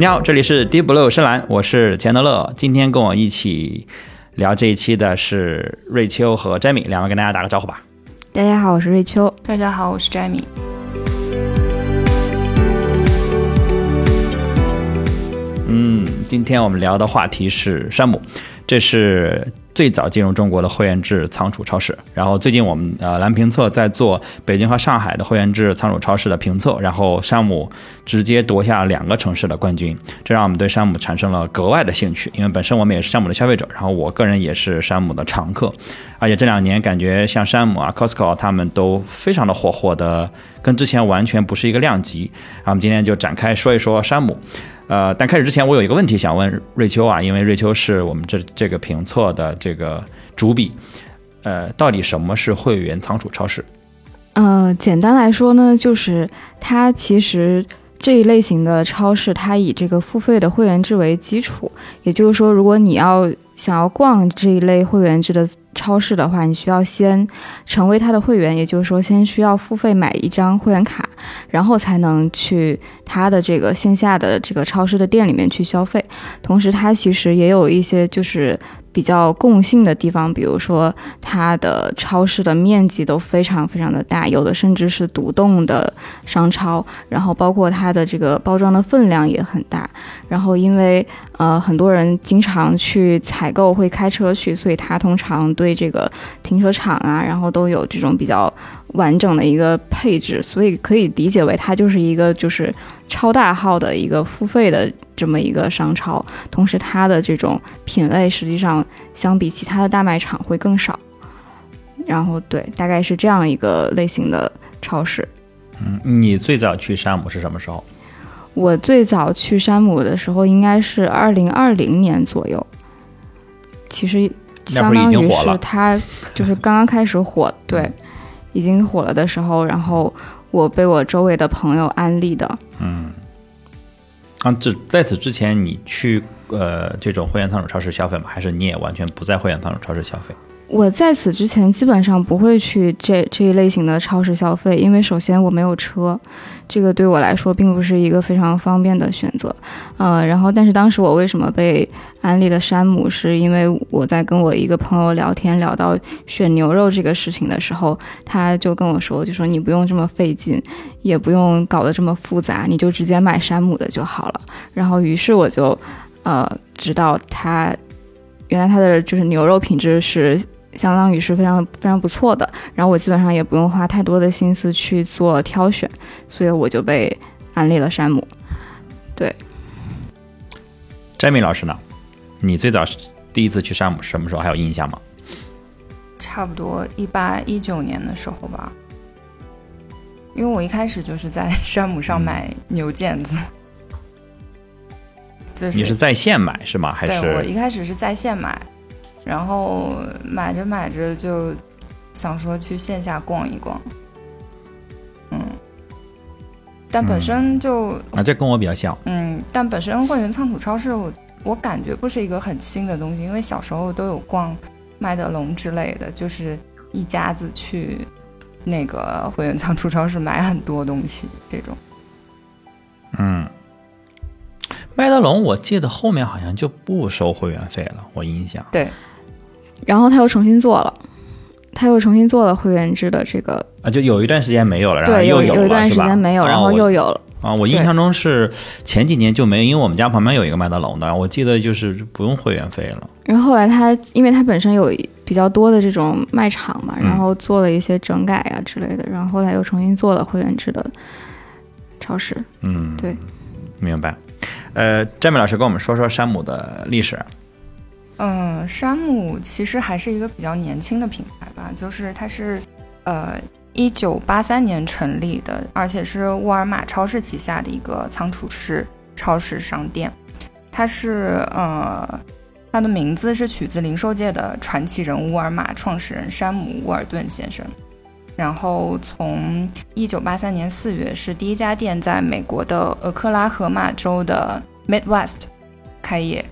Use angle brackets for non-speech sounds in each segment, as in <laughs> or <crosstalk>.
你好，这里是 Deep Blue 深蓝，我是钱德勒。今天跟我一起聊这一期的是瑞秋和 Jamie，两位跟大家打个招呼吧。大家好，我是瑞秋。大家好，我是 Jamie。嗯，今天我们聊的话题是山姆，这是。最早进入中国的会员制仓储超市，然后最近我们呃蓝评测在做北京和上海的会员制仓储超市的评测，然后山姆直接夺下两个城市的冠军，这让我们对山姆产生了格外的兴趣，因为本身我们也是山姆的消费者，然后我个人也是山姆的常客，而且这两年感觉像山姆啊、Costco 他们都非常的火，火的跟之前完全不是一个量级，然后我们今天就展开说一说山姆。呃，但开始之前，我有一个问题想问瑞秋啊，因为瑞秋是我们这这个评测的这个主笔，呃，到底什么是会员仓储超市？呃，简单来说呢，就是它其实这一类型的超市，它以这个付费的会员制为基础，也就是说，如果你要想要逛这一类会员制的超市的话，你需要先成为他的会员，也就是说，先需要付费买一张会员卡，然后才能去他的这个线下的这个超市的店里面去消费。同时，他其实也有一些就是。比较共性的地方，比如说它的超市的面积都非常非常的大，有的甚至是独栋的商超，然后包括它的这个包装的分量也很大。然后因为呃很多人经常去采购会开车去，所以它通常对这个停车场啊，然后都有这种比较完整的一个配置，所以可以理解为它就是一个就是超大号的一个付费的。这么一个商超，同时它的这种品类实际上相比其他的大卖场会更少。然后对，大概是这样一个类型的超市。嗯，你最早去山姆是什么时候？我最早去山姆的时候应该是二零二零年左右。其实相当于是它就是刚刚开始火，对，已经火了的时候，然后我被我周围的朋友安利的。嗯。啊，这在此之前，你去呃这种会员仓储超市消费吗？还是你也完全不在会员仓储超市消费？我在此之前基本上不会去这这一类型的超市消费，因为首先我没有车，这个对我来说并不是一个非常方便的选择。呃，然后但是当时我为什么被安利的山姆，是因为我在跟我一个朋友聊天，聊到选牛肉这个事情的时候，他就跟我说，就说你不用这么费劲，也不用搞得这么复杂，你就直接买山姆的就好了。然后于是我就呃知道他原来他的就是牛肉品质是。相当于是非常非常不错的，然后我基本上也不用花太多的心思去做挑选，所以我就被安利了山姆。对，詹米老师呢？你最早第一次去山姆什么时候？还有印象吗？差不多一八一九年的时候吧，因为我一开始就是在 <laughs> 山姆上买牛腱子。你是在线买是吗？还是？我一开始是在线买。然后买着买着就想说去线下逛一逛，嗯，但本身就啊，这跟我比较像，嗯，但本身会员仓储超市，我我感觉不是一个很新的东西，因为小时候都有逛麦德龙之类的，就是一家子去那个会员仓储超市买很多东西这种，嗯。麦德龙，我记得后面好像就不收会员费了，我印象。对，然后他又重新做了，他又重新做了会员制的这个啊，就有一段时间没有了，然后又有有一段时间没有，然后又有了啊。我印象中是前几年就没有，因为我们家旁边有一个麦德龙的，我记得就是不用会员费了。然后后来他，因为他本身有比较多的这种卖场嘛，然后做了一些整改啊之类的，然后后来又重新做了会员制的超市。嗯，对，明白。呃，詹米老师跟我们说说山姆的历史。嗯，山姆其实还是一个比较年轻的品牌吧，就是它是呃一九八三年成立的，而且是沃尔玛超市旗下的一个仓储式超市商店。它是呃，它的名字是取自零售界的传奇人物沃尔玛创始人山姆沃尔顿先生。然后从一九八三年四月是第一家店在美国的俄克拉荷马州的 Midwest 开业，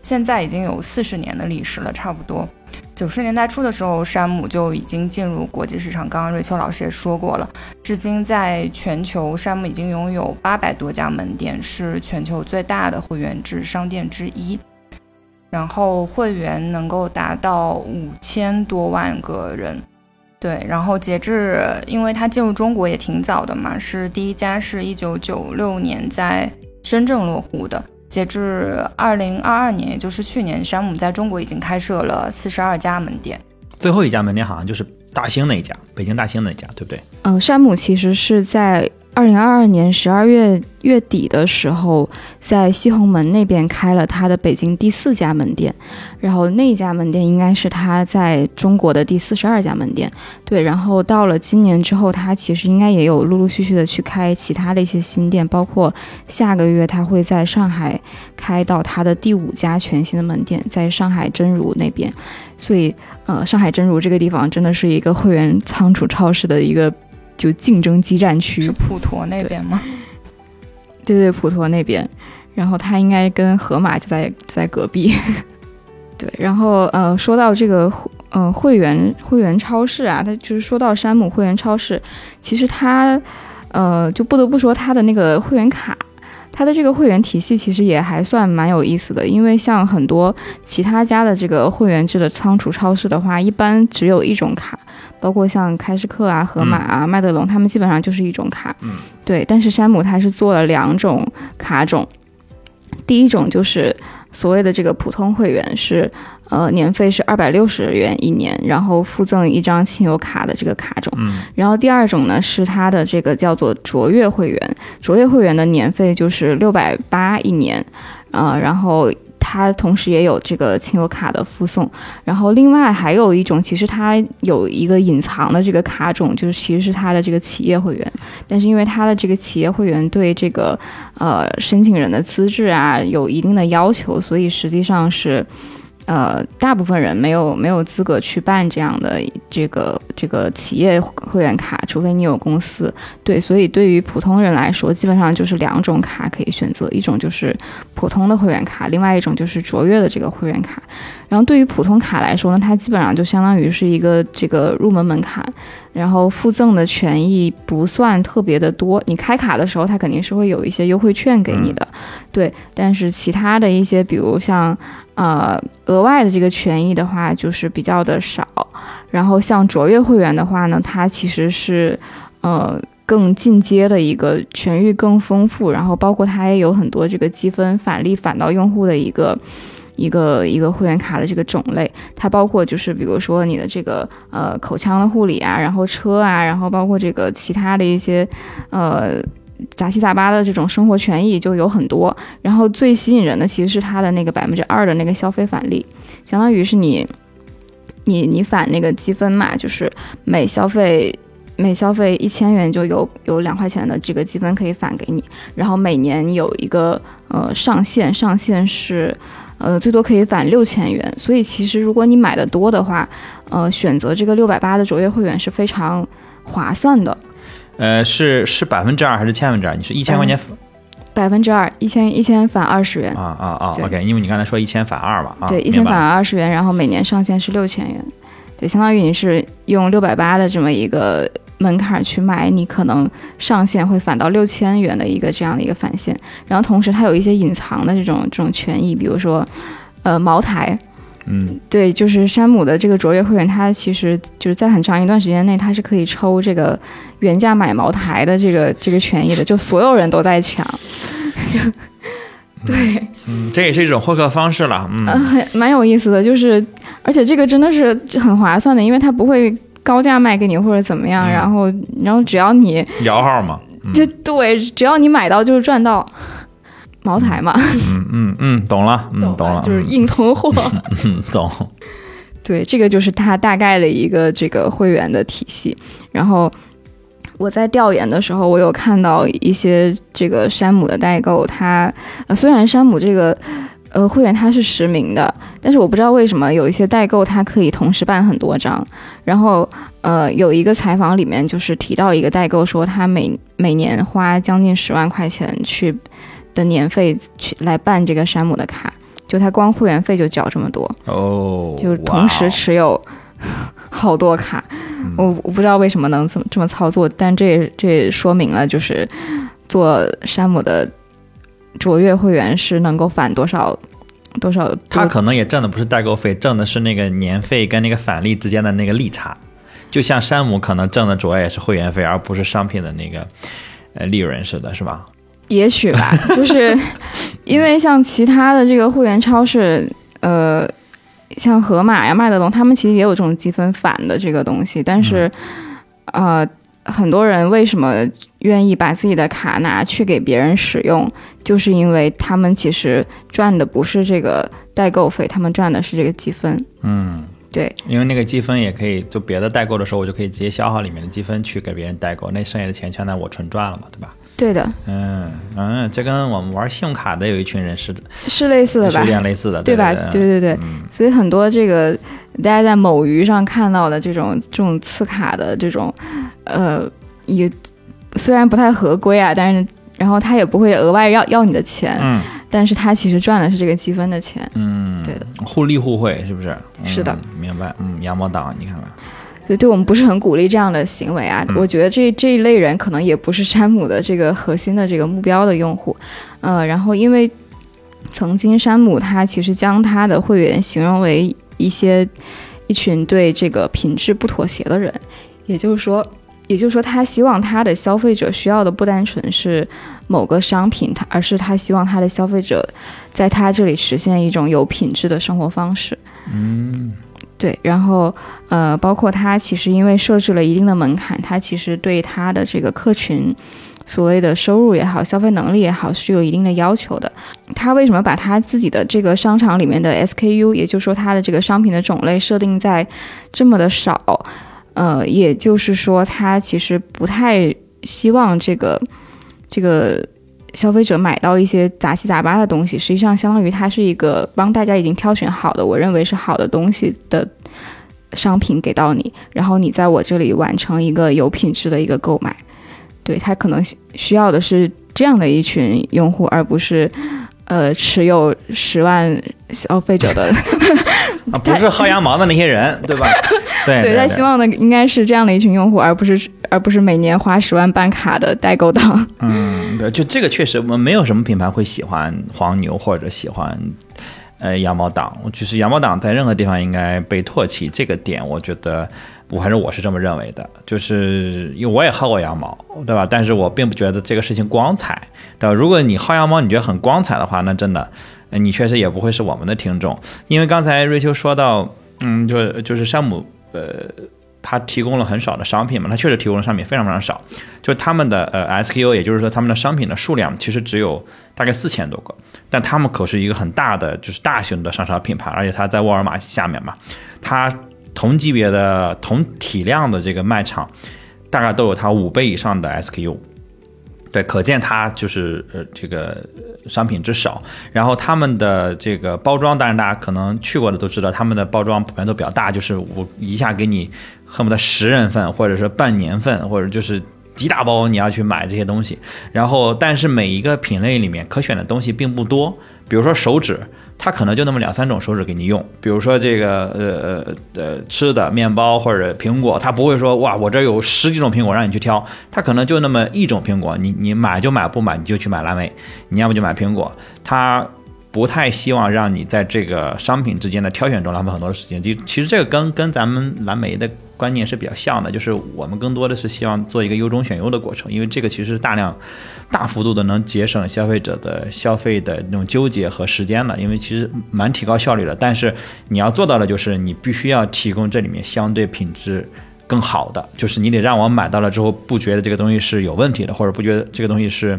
现在已经有四十年的历史了，差不多。九十年代初的时候，山姆就已经进入国际市场。刚刚瑞秋老师也说过了，至今在全球，山姆已经拥有八百多家门店，是全球最大的会员制商店之一。然后会员能够达到五千多万个人。对，然后截至，因为它进入中国也挺早的嘛，是第一家是一九九六年在深圳落户的。截至二零二二年，也就是去年，山姆在中国已经开设了四十二家门店。最后一家门店好像就是大兴那一家，北京大兴那一家，对不对？嗯，山姆其实是在。二零二二年十二月月底的时候，在西红门那边开了他的北京第四家门店，然后那家门店应该是他在中国的第四十二家门店。对，然后到了今年之后，他其实应该也有陆陆续续的去开其他的一些新店，包括下个月他会在上海开到他的第五家全新的门店，在上海真如那边。所以，呃，上海真如这个地方真的是一个会员仓储超市的一个。就竞争激战区是普陀那边吗？对对，普陀那边，然后他应该跟河马就在在隔壁。<laughs> 对，然后呃，说到这个呃会员会员超市啊，他就是说到山姆会员超市，其实他呃就不得不说他的那个会员卡。它的这个会员体系其实也还算蛮有意思的，因为像很多其他家的这个会员制的仓储超市的话，一般只有一种卡，包括像开市客啊、盒马啊、麦德龙，他们基本上就是一种卡。嗯，对。但是山姆它是做了两种卡种，第一种就是所谓的这个普通会员是。呃，年费是二百六十元一年，然后附赠一张亲友卡的这个卡种。嗯，然后第二种呢是它的这个叫做卓越会员，卓越会员的年费就是六百八一年，呃，然后。它同时也有这个亲友卡的附送，然后另外还有一种，其实它有一个隐藏的这个卡种，就是其实是它的这个企业会员，但是因为它的这个企业会员对这个呃申请人的资质啊有一定的要求，所以实际上是。呃，大部分人没有没有资格去办这样的这个这个企业会员卡，除非你有公司。对，所以对于普通人来说，基本上就是两种卡可以选择，一种就是普通的会员卡，另外一种就是卓越的这个会员卡。然后对于普通卡来说呢，它基本上就相当于是一个这个入门门槛，然后附赠的权益不算特别的多。你开卡的时候，它肯定是会有一些优惠券给你的，对。但是其他的一些，比如像。呃，额外的这个权益的话，就是比较的少。然后像卓越会员的话呢，它其实是呃更进阶的一个权益更丰富，然后包括它也有很多这个积分返利返到用户的一个一个一个会员卡的这个种类。它包括就是比如说你的这个呃口腔的护理啊，然后车啊，然后包括这个其他的一些呃。杂七杂八的这种生活权益就有很多，然后最吸引人的其实是它的那个百分之二的那个消费返利，相当于是你，你你返那个积分嘛，就是每消费每消费一千元就有有两块钱的这个积分可以返给你，然后每年有一个呃上限，上限是呃最多可以返六千元，所以其实如果你买的多的话，呃选择这个六百八的卓越会员是非常划算的。呃，是是百分之二还是千分之二？你是一千块钱，百分之二，一千一千返二十元啊啊啊！OK，因为你刚才说一千返二嘛，对，一千返二十元，然后每年上限是六千元，对，相当于你是用六百八的这么一个门槛去买，你可能上限会返到六千元的一个这样的一个返现，然后同时它有一些隐藏的这种这种权益，比如说，呃，茅台。嗯，对，就是山姆的这个卓越会员，它其实就是在很长一段时间内，它是可以抽这个原价买茅台的这个这个权益的，就所有人都在抢，<laughs> 就对，嗯，这也是一种获客方式了，嗯，很蛮有意思的，就是而且这个真的是很划算的，因为它不会高价卖给你或者怎么样，然后然后只要你摇号嘛，就对，只要你买到就是赚到。茅台嘛，嗯嗯嗯，懂了，嗯，懂了，就是硬通货，<laughs> 嗯，懂。对，这个就是它大概的一个这个会员的体系。然后我在调研的时候，我有看到一些这个山姆的代购，它呃虽然山姆这个呃会员他是实名的，但是我不知道为什么有一些代购他可以同时办很多张。然后呃有一个采访里面就是提到一个代购说，他每每年花将近十万块钱去。的年费去来办这个山姆的卡，就他光会员费就缴这么多，哦，就同时持有 <laughs> 好多卡。我我不知道为什么能这么这么操作，但这也这也说明了就是做山姆的卓越会员是能够返多少多少。他可能也挣的不是代购费，挣的是那个年费跟那个返利之间的那个利差。就像山姆可能挣的主要也是会员费，而不是商品的那个呃利润似的，是吧？也许吧，<laughs> 就是因为像其他的这个会员超市，呃，像盒马呀、麦德龙，他们其实也有这种积分返的这个东西，但是，呃，很多人为什么愿意把自己的卡拿去给别人使用，就是因为他们其实赚的不是这个代购费，他们赚的是这个积分。嗯，对，因为那个积分也可以，就别的代购的时候，我就可以直接消耗里面的积分去给别人代购，那剩下的钱全在我纯赚了嘛，对吧？对的，嗯嗯，这跟我们玩信用卡的有一群人是是类似的吧是有？点类似的，对吧？对对对对，嗯所以很多这个大家在某鱼上看到的这种这种次卡的这种，呃，也虽然不太合规啊，但是然后他也不会额外要要你的钱，嗯但是他其实赚的是这个积分的钱。嗯，对的，互利互惠是不是？嗯是的，明白。嗯，羊毛党，你看看，所以对我们不是很鼓励这样的行为啊。嗯我觉得这这一类人可能也不是山姆的这个核心的这个目标的用户，呃，然后因为曾经山姆他其实将他的会员形容为一些一群对这个品质不妥协的人，也就是说。也就是说，他希望他的消费者需要的不单纯是某个商品，他而是他希望他的消费者在他这里实现一种有品质的生活方式。嗯对，然后呃，包括它其实因为设置了一定的门槛，它其实对它的这个客群所谓的收入也好、消费能力也好是有一定的要求的。它为什么把它自己的这个商场里面的 SKU，也就是说它的这个商品的种类设定在这么的少？呃，也就是说，它其实不太希望这个这个消费者买到一些杂七杂八的东西，实际上相当于它是一个帮大家已经挑选好的，我认为是好的东西的商品给到你，然后你在我这里完成一个有品质的一个购买。对他可能需要的是这样的一群用户，而不是呃持有十万消费者的。<laughs> 啊，不是薅羊毛的那些人，对吧？对对，他希望的应该是这样的一群用户，而不是而不是每年花十万办卡的代购党。嗯，对，就这个确实，我们没有什么品牌会喜欢黄牛或者喜欢呃羊毛党，就是羊毛党在任何地方应该被唾弃，这个点我觉得我还是我是这么认为的，就是因为我也薅过羊毛，对吧？但是我并不觉得这个事情光彩，对吧？如果你薅羊毛你觉得很光彩的话，那真的呃你确实也不会是我们的听众，因为刚才瑞秋说到，嗯，就就是山姆呃。它提供了很少的商品嘛，它确实提供的商品非常非常少，就他们的呃 SKU，也就是说他们的商品的数量其实只有大概四千多个，但他们可是一个很大的就是大型的商超品牌，而且它在沃尔玛下面嘛，它同级别的同体量的这个卖场，大概都有它五倍以上的 SKU。对，可见它就是呃这个商品之少，然后他们的这个包装，当然大家可能去过的都知道，他们的包装普遍都比较大，就是我一下给你恨不得十人份，或者是半年份，或者就是一大包你要去买这些东西。然后，但是每一个品类里面可选的东西并不多，比如说手指，它可能就那么两三种手指给你用。比如说这个呃呃呃吃的面包或者苹果，它不会说哇我这有十几种苹果让你去挑，它可能就那么一种苹果，你你买就买，不买你就去买蓝莓，你要么就买苹果，它。不太希望让你在这个商品之间的挑选中浪费很多的时间。就其实这个跟跟咱们蓝莓的观念是比较像的，就是我们更多的是希望做一个优中选优的过程，因为这个其实大量、大幅度的能节省消费者的消费的那种纠结和时间的，因为其实蛮提高效率的。但是你要做到的就是你必须要提供这里面相对品质。更好的就是你得让我买到了之后不觉得这个东西是有问题的，或者不觉得这个东西是，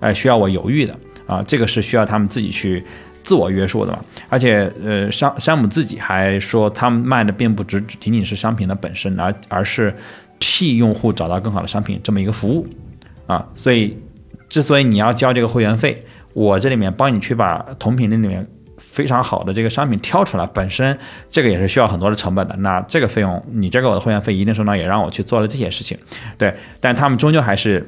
呃，需要我犹豫的啊，这个是需要他们自己去自我约束的嘛。而且，呃，山山姆自己还说，他们卖的并不只仅仅是商品的本身，而而是替用户找到更好的商品这么一个服务啊。所以，之所以你要交这个会员费，我这里面帮你去把同品类里面。非常好的这个商品挑出来，本身这个也是需要很多的成本的。那这个费用，你交给我的会员费，一定程度上也让我去做了这些事情，对。但他们终究还是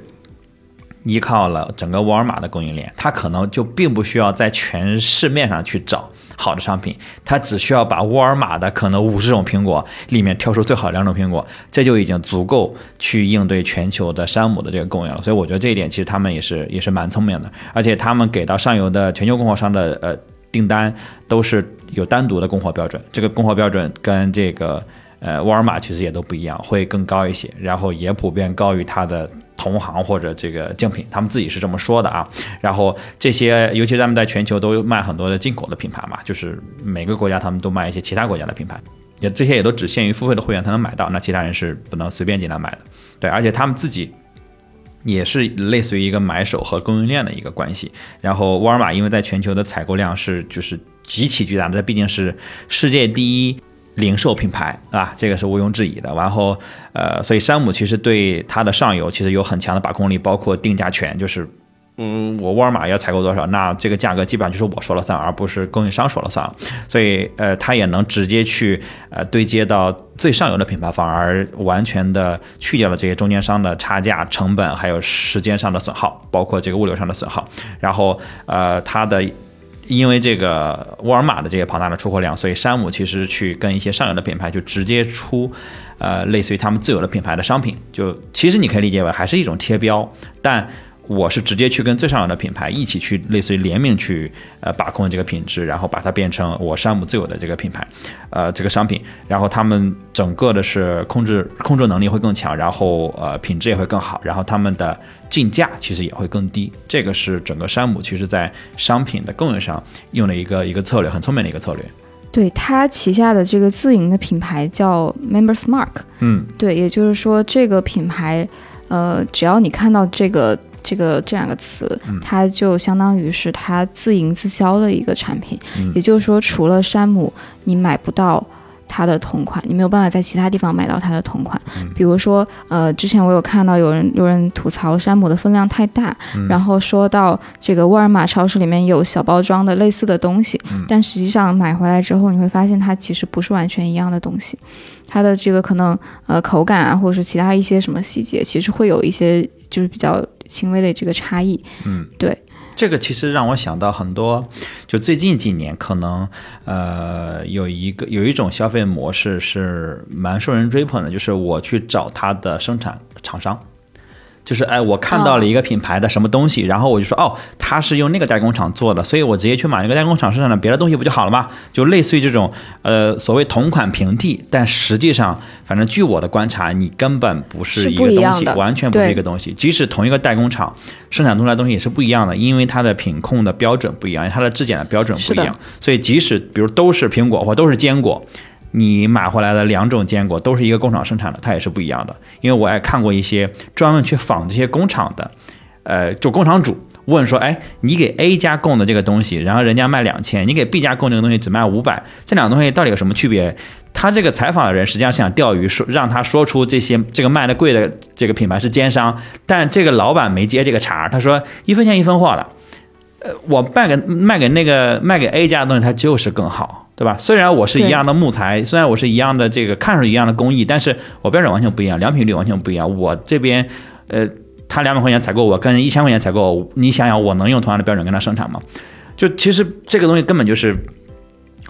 依靠了整个沃尔玛的供应链，它可能就并不需要在全市面上去找好的商品，它只需要把沃尔玛的可能五十种苹果里面挑出最好的两种苹果，这就已经足够去应对全球的山姆的这个供应了。所以我觉得这一点其实他们也是也是蛮聪明的，而且他们给到上游的全球供货商的呃订单都是有单独的供货标准，这个供货标准跟这个呃沃尔玛其实也都不一样，会更高一些，然后也普遍高于它的。同行或者这个竞品，他们自己是这么说的啊。然后这些，尤其咱们在全球都卖很多的进口的品牌嘛，就是每个国家他们都卖一些其他国家的品牌，也这些也都只限于付费的会员才能买到，那其他人是不能随便进来买的。对，而且他们自己也是类似于一个买手和供应链的一个关系。然后沃尔玛因为在全球的采购量是就是极其巨大的，这毕竟是世界第一。零售品牌啊，这个是毋庸置疑的。然后，呃，所以山姆其实对它的上游其实有很强的把控力，包括定价权，就是，嗯，我沃尔玛要采购多少，那这个价格基本上就是我说了算，而不是供应商说了算了。所以，呃，它也能直接去呃对接到最上游的品牌反，而完全的去掉了这些中间商的差价、成本，还有时间上的损耗，包括这个物流上的损耗。然后，呃，它的。因为这个沃尔玛的这个庞大的出货量，所以山姆其实去跟一些上游的品牌就直接出，呃，类似于他们自有的品牌的商品，就其实你可以理解为还是一种贴标，但。我是直接去跟最上游的品牌一起去，类似于联名去呃把控这个品质，然后把它变成我山姆自有的这个品牌，呃这个商品，然后他们整个的是控制控制能力会更强，然后呃品质也会更好，然后他们的进价其实也会更低。这个是整个山姆其实在商品的供应上用了一个一个策略，很聪明的一个策略。对他旗下的这个自营的品牌叫 Members Mark，嗯，对，也就是说这个品牌，呃，只要你看到这个。这个这两个词，它就相当于是它自营自销的一个产品，也就是说，除了山姆，你买不到它的同款，你没有办法在其他地方买到它的同款。比如说，呃，之前我有看到有人有人吐槽山姆的分量太大，然后说到这个沃尔玛超市里面有小包装的类似的东西，但实际上买回来之后，你会发现它其实不是完全一样的东西，它的这个可能呃口感啊，或者是其他一些什么细节，其实会有一些就是比较。轻微的这个差异，嗯，对，这个其实让我想到很多，就最近几年可能，呃，有一个有一种消费模式是蛮受人追捧的，就是我去找它的生产厂商。就是哎，我看到了一个品牌的什么东西，然后我就说哦，它是用那个代工厂做的，所以我直接去买那个代工厂生产的别的东西不就好了吗？就类似于这种呃所谓同款平替，但实际上，反正据我的观察，你根本不是一个东西，完全不是一个东西。即使同一个代工厂生产出来的东西也是不一样的，因为它的品控的标准不一样，它的质检的标准不一样，所以即使比如都是苹果或都是坚果。你买回来的两种坚果都是一个工厂生产的，它也是不一样的。因为我也看过一些专门去仿这些工厂的，呃，就工厂主问说，哎，你给 A 家供的这个东西，然后人家卖两千，你给 B 家供这个东西只卖五百，这两个东西到底有什么区别？他这个采访的人实际上是想钓鱼，说让他说出这些这个卖的贵的这个品牌是奸商，但这个老板没接这个茬，他说一分钱一分货的，呃，我卖给卖给那个卖给 A 家的东西，它就是更好。对吧？虽然我是一样的木材，虽然我是一样的这个看上去一样的工艺，但是我标准完全不一样，良品率完全不一样。我这边，呃，他两百块钱采购我，跟一千块钱采购，你想想，我能用同样的标准跟他生产吗？就其实这个东西根本就是，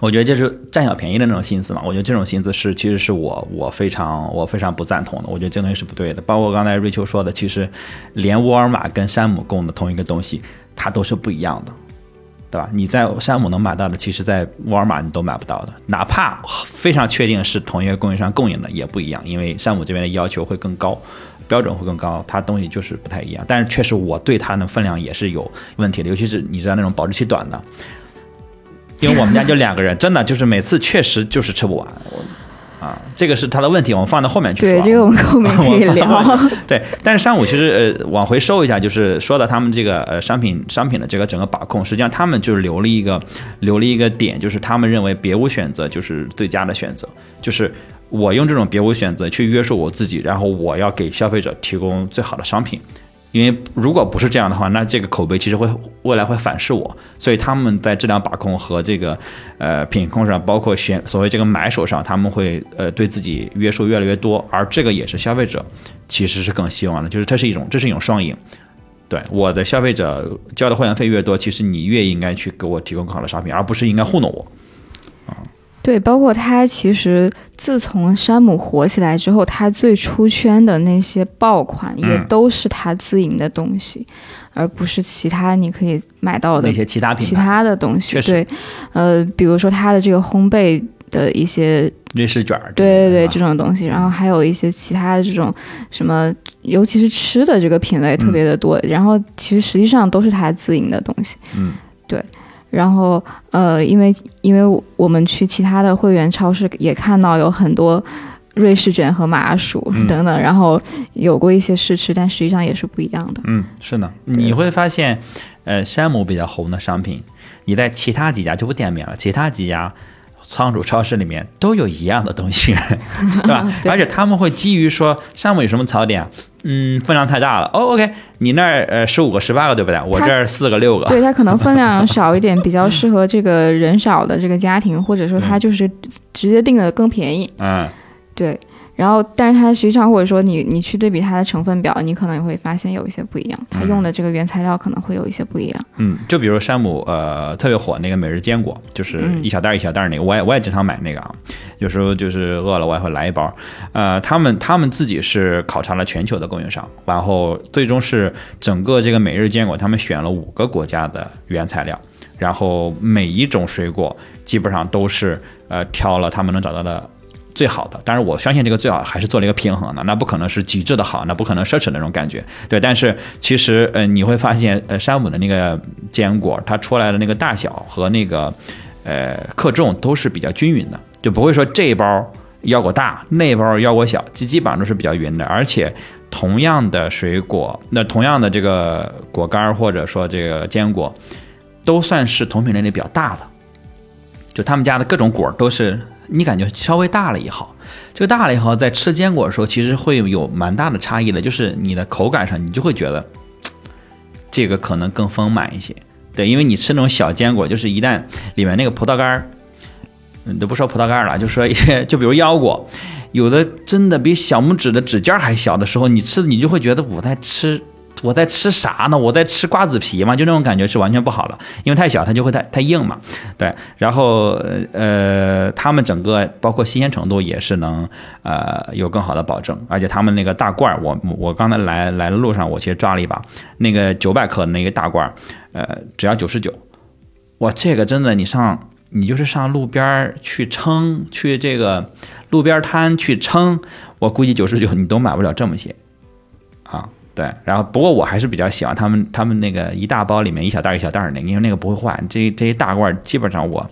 我觉得就是占小便宜的那种心思嘛。我觉得这种心思是，其实是我我非常我非常不赞同的。我觉得这东西是不对的。包括刚才瑞秋说的，其实连沃尔玛跟山姆供的同一个东西，它都是不一样的。对吧？你在山姆能买到的，其实在沃尔玛你都买不到的。哪怕非常确定是同一个供应商供应的，也不一样，因为山姆这边的要求会更高，标准会更高，它东西就是不太一样。但是确实，我对它的分量也是有问题的，尤其是你知道那种保质期短的，因为我们家就两个人，真的就是每次确实就是吃不完。啊，这个是他的问题，我们放到后面去说。对，这个我们后面 <laughs> 可以聊。<laughs> 对，但是山姆其实呃往回收一下，就是说到他们这个呃商品商品的这个整个把控，实际上他们就是留了一个留了一个点，就是他们认为别无选择就是最佳的选择，就是我用这种别无选择去约束我自己，然后我要给消费者提供最好的商品。因为如果不是这样的话，那这个口碑其实会未来会反噬我，所以他们在质量把控和这个呃品控上，包括选所谓这个买手上，他们会呃对自己约束越来越多，而这个也是消费者其实是更希望的，就是它是一种这是一种双赢，对，我的消费者交的会员费越多，其实你越应该去给我提供更好的商品，而不是应该糊弄我。啊。对，包括他其实自从山姆火起来之后，他最出圈的那些爆款也嗯都是他自营的东西，而不是其他你可以买到的那些其他品牌，其他的东西。对，呃，比如说他的这个烘焙的一些，瑞士卷儿，对对对，这种东西，然后还有一些其他的这种什么，尤其是吃的这个品类特别的多，然后其实实际上都是他自营的东西。嗯，然后呃，因为因为我们去其他的会员超市也看到有很多瑞士卷和麻薯嗯。等等，然后有过一些试吃，但实际上也是不一样的。嗯，是呢，你会发现，呃，山姆比较红的商品，你在其他几家就不点名了，其他几家仓储超市里面都有一样的东西，<laughs> 对吧？<laughs> 对而且他们会基于说项目有什么槽点，嗯，分量太大了，哦，OK，你那儿呃十五个、十八个，对不对？我这儿四个、六个，对它可能分量少一点，比较适合这个人少的这个家庭，或者说它就是直接定的更便宜。嗯，对，然后但是它实际上或者说你你去对比它的成分表，你可能也会发现有一些不一样，它用的这个原材料可能会有一些不一样。嗯，就比如山姆呃特别火那个每日坚果，就是嗯一小袋儿一小袋儿那个，我也我也经常买那个啊，有时候就是饿了我也会来一包。呃，他们他们自己是考察了全球的供应商，然后最终是整个这个每日坚果，他们选了五个国家的原材料，然后每一种水果基本上都是呃挑了他们能找到的。最好的，当然我相信这个最好还是做了一个平衡的，那不可能是极致的好，那不可能奢侈的那种感觉，对。但是其实呃你会发现，呃山姆的那个坚果，它出来的那个大小和那个呃克重都是比较均匀的，就不会说这一包腰果大，那包腰果小，基基本上都是比较匀的。而且同样的水果，那同样的这个果干儿或者说这个坚果，都算是同品类里比较大的。就他们家的各种果都是你感觉稍微大了也好，这个大了以后，在吃坚果的时候，其实会有蛮大的差异的，就是你的口感上，你就会觉得这个可能更丰满一些。对，因为你吃那种小坚果，就是一旦里面那个葡萄干儿，嗯，都不说葡萄干儿了，就说一些，<laughs> 就比如腰果，有的真的比小拇指的指尖还小的时候，你吃你就会觉得我在吃。我在吃啥呢？我在吃瓜子皮嘛，就那种感觉是完全不好的，因为太小它就会太太硬嘛。对，然后呃，他们整个包括新鲜程度也是能呃有更好的保证，而且他们那个大罐儿，我我刚才来来的路上，我其实抓了一把那个九百克的那个大罐儿，呃，只要九十九。哇，这个真的，你上你就是上路边儿去称，去这个路边摊去称，我估计九十九你都买不了这么些啊。对，然后不过我还是比较喜欢他们他们那个一大包里面一小袋一小袋儿那个，因为那个不会坏。这这一大罐儿基本上我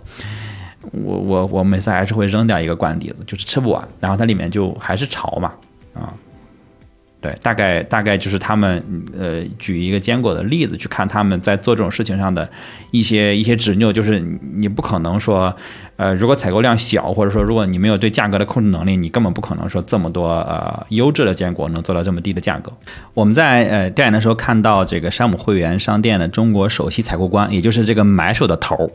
我我我每次还是会扔掉一个罐底子，就是吃不完，然后它里面就还是潮嘛啊。对，大概大概就是他们呃举一个坚果的例子去看他们在做这种事情上的一些一些执拗，就是你不可能说呃如果采购量小，或者说如果你没有对价格的控制能力，你根本不可能说这么多呃优质的坚果能做到这么低的价格。我们在呃调研的时候看到这个山姆会员商店的中国首席采购官，也就是这个买手的头儿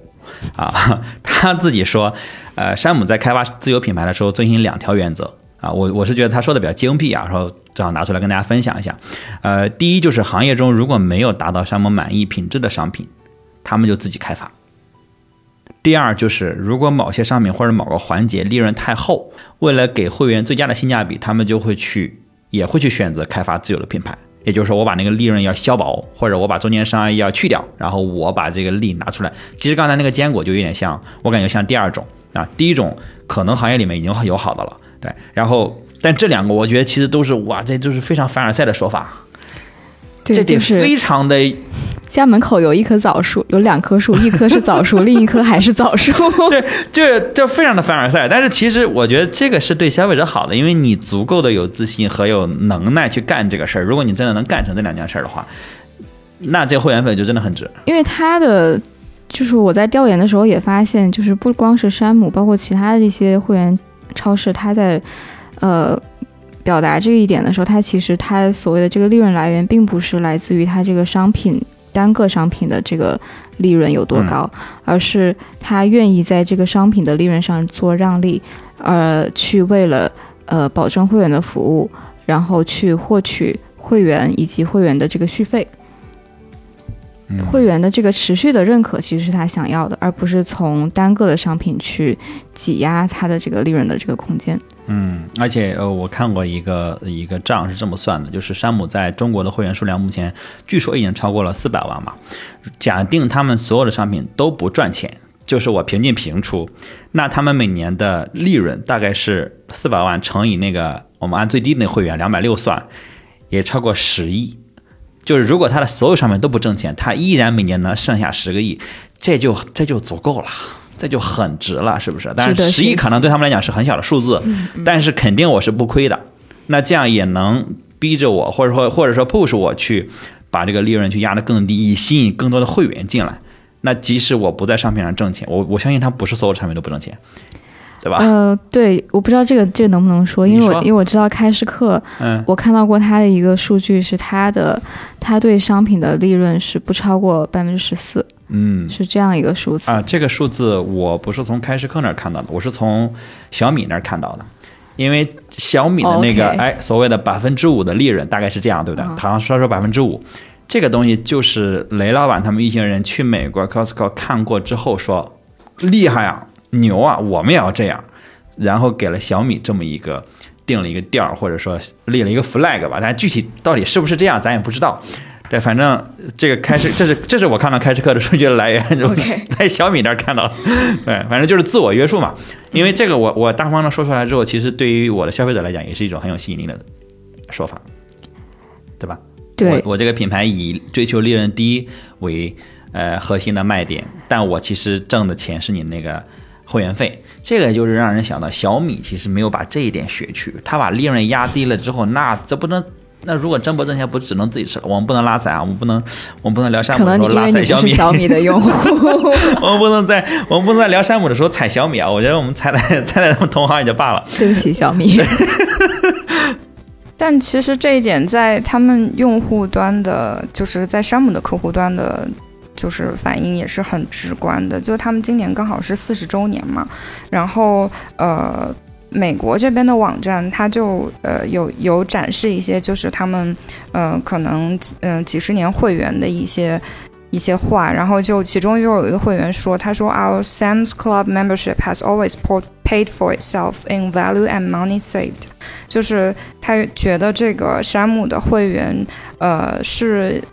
啊，<laughs> 他自己说，呃，山姆在开发自有品牌的时候遵循两条原则。啊，我我是觉得他说的比较精辟啊，说正好拿出来跟大家分享一下。呃，第一就是行业中如果没有达到山姆满意品质的商品，他们就自己开发。第二就是如果某些商品或者某个环节利润太厚，为了给会员最佳的性价比，他们就会去也会去选择开发自有的品牌。也就是说，我把那个利润要削薄，或者我把中间商要去掉，然后我把这个利拿出来。其实刚才那个坚果就有点像，我感觉像第二种啊，第一种可能行业里面已经有好的了。对，然后但这两个我觉得其实都是哇，这就是非常凡尔赛的说法，对，这得就是非常的家门口有一棵枣树，有两棵树，一棵是枣树，<laughs> 另一棵还是枣树。<laughs> 对，就是就非常的凡尔赛。但是其实我觉得这个是对消费者好的，因为你足够的有自信和有能耐去干这个事儿。如果你真的能干成这两件事儿的话，那这会员费就真的很值。因为它的，就是我在调研的时候也发现，就是不光是山姆，包括其他的这些会员超市，它在呃表达这一点的时候，它其实它所谓的这个利润来源，并不是来自于它这个商品单个商品的这个利润有多高，而是它愿意在这个商品的利润上做让利，呃，去为了呃保证会员的服务，然后去获取会员以及会员的这个续费。会员的这个持续的认可，其实是他想要的，而不是从单个的商品去挤压他的这个利润的这个空间。嗯，而且呃，我看过一个一个账是这么算的，就是山姆在中国的会员数量目前据说已经超过了四百万嘛。假定他们所有的商品都不赚钱，就是我平进平出，那他们每年的利润大概是四百万乘以那个我们按最低的那会员两百六算，也超过十亿。就是如果他的所有商品都不挣钱，他依然每年能剩下十个亿，这就这就足够了。这就很值了，是不是？但是十亿可能对他们来讲是很小的数字，但是肯定我是不亏的。那这样也能逼着我，或者说或者说 push 我去把这个利润去压得更低，以吸引更多的会员进来。那即使我不在商品上挣钱，我我相信它不是所有产品都不挣钱，对吧？呃，对，我不知道这个这个能不能说，因为我因为我知道开市客，嗯，我看到过他的一个数据是他的他对商品的利润是不超过百分之十四。嗯，是这样一个数字啊。这个数字我不是从开市客那儿看到的，我是从小米那儿看到的。因为小米的那个哎，所谓的百分之五的利润大概是这样，对不对？好像说说百分之五，这个东西就是雷老板他们一行人去美国 Costco 看过之后说厉害啊，牛啊，我们也要这样，然后给了小米这么一个定了一个调儿，或者说立了一个 flag 吧。但具体到底是不是这样，咱也不知道。对，反正这个开始，这是这是我看到开市客的数据的来源，在小米那儿看到。对，反正就是自我约束嘛。因为这个，我我大方的说出来之后，其实对于我的消费者来讲，也是一种很有吸引力的说法，对吧？对，我这个品牌以追求利润低为呃核心的卖点，但我其实挣的钱是你那个会员费。这个就是让人想到小米其实没有把这一点学去，他把利润压低了之后，那这不能。那如果真不挣钱，不只能自己吃了？我们不能拉踩啊！我们不能，我们不能聊山姆的时候拉踩小米。小米的用户，<laughs> 我们不能在我们不能在聊山姆的时候踩小米啊！我觉得我们踩 <laughs> 踩踩踩他们同行也就罢了。对不起，小米。<laughs> 但其实这一点在他们用户端的，就是在山姆的客户端的，就是反应也是很直观的。就他们今年刚好是四十周年嘛，然后呃。美国这边的网站，它就呃有有展示一些，就是他们呃可能嗯几十年会员的一些一些话，然后就其中就有一个会员说，他说 Our Sam's Club membership has always paid for itself in value and money saved，就是他觉得这个山姆的会员呃是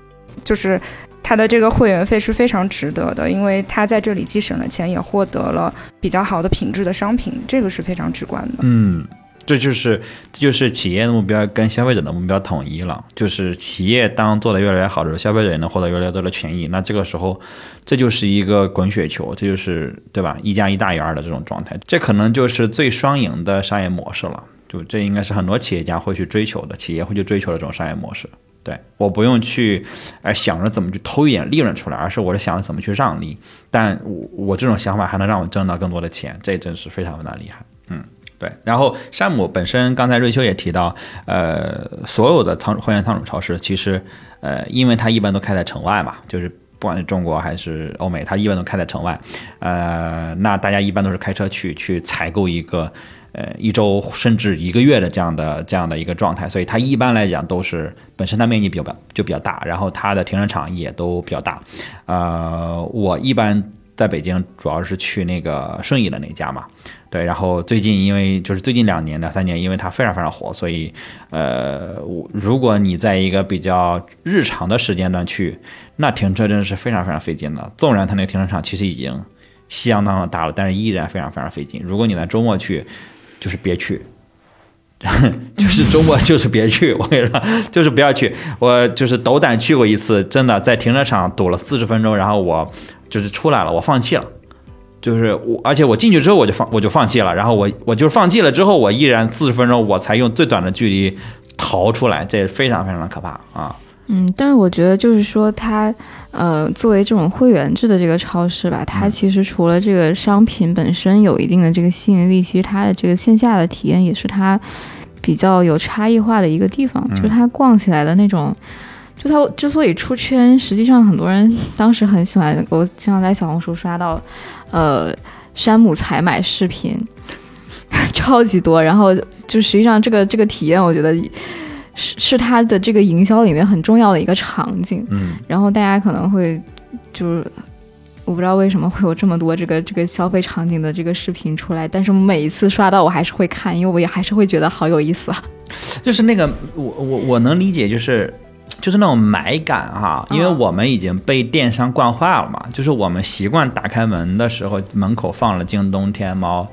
就是。他的这个会员费是非常值得的，因为他在这里既省了钱，也获得了比较好的品质的商品，这个是非常直观的。嗯，这就是这就是企业的目标跟消费者的目标统一了，就是企业当做的越来越好的时候，消费者也能获得越来越多的权益。那这个时候，这就是一个滚雪球，这就是对吧？一加一大于二的这种状态，这可能就是最双赢的商业模式了。就这应该是很多企业家会去追求的，企业会去追求的这种商业模式。对，我不用去，哎，想着怎么去偷一点利润出来，而是我是想着怎么去让利。但我我这种想法还能让我挣到更多的钱，这真是非常非常厉害。嗯，对。然后山姆本身，刚才瑞秋也提到，呃，所有的仓会员仓储超市，其实，呃，因为它一般都开在城外嘛，就是不管是中国还是欧美，它一般都开在城外。呃，那大家一般都是开车去去采购一个。呃，一周甚至一个月的这样的这样的一个状态，所以它一般来讲都是本身它面积比较就比较大，然后它的停车场也都比较大。呃，我一般在北京主要是去那个顺义的那家嘛，对。然后最近因为就是最近两年两三年，因为它非常非常火，所以呃，如果你在一个比较日常的时间段去，那停车真的是非常非常费劲的。纵然它那个停车场其实已经相当的大了，但是依然非常非常费劲。如果你在周末去，就是别去，<laughs> 就是周末就是别去。我跟你说，就是不要去。我就是斗胆去过一次，真的在停车场堵了四十分钟，然后我就是出来了，我放弃了。就是我，而且我进去之后我就放我就放弃了，然后我我就放弃了之后，我依然四十分钟我才用最短的距离逃出来，这非常非常的可怕啊。嗯，但是我觉得就是说，它呃，作为这种会员制的这个超市吧，它其实除了这个商品本身有一定的这个吸引力，其实它的这个线下的体验也是它比较有差异化的一个地方。就是它逛起来的那种，就它之所以出圈，实际上很多人 <laughs> 当时很喜欢，我经常在小红书刷到，呃，山姆采买视频，<laughs> 超级多。然后就实际上这个这个体验，我觉得。是是它的这个营销里面很重要的一个场景。嗯，然后大家可能会就是我不知道为什么会有这么多这个这个消费场景的这个视频出来，但是每一次刷到我还是会看，因为我也还是会觉得好有意思啊。<laughs> 就是那个我我我能理解，就是就是那种买感哈，因为嗯我们已经被电商惯坏了嘛，就是我们习惯打开门的时候，门口放了京东、天猫。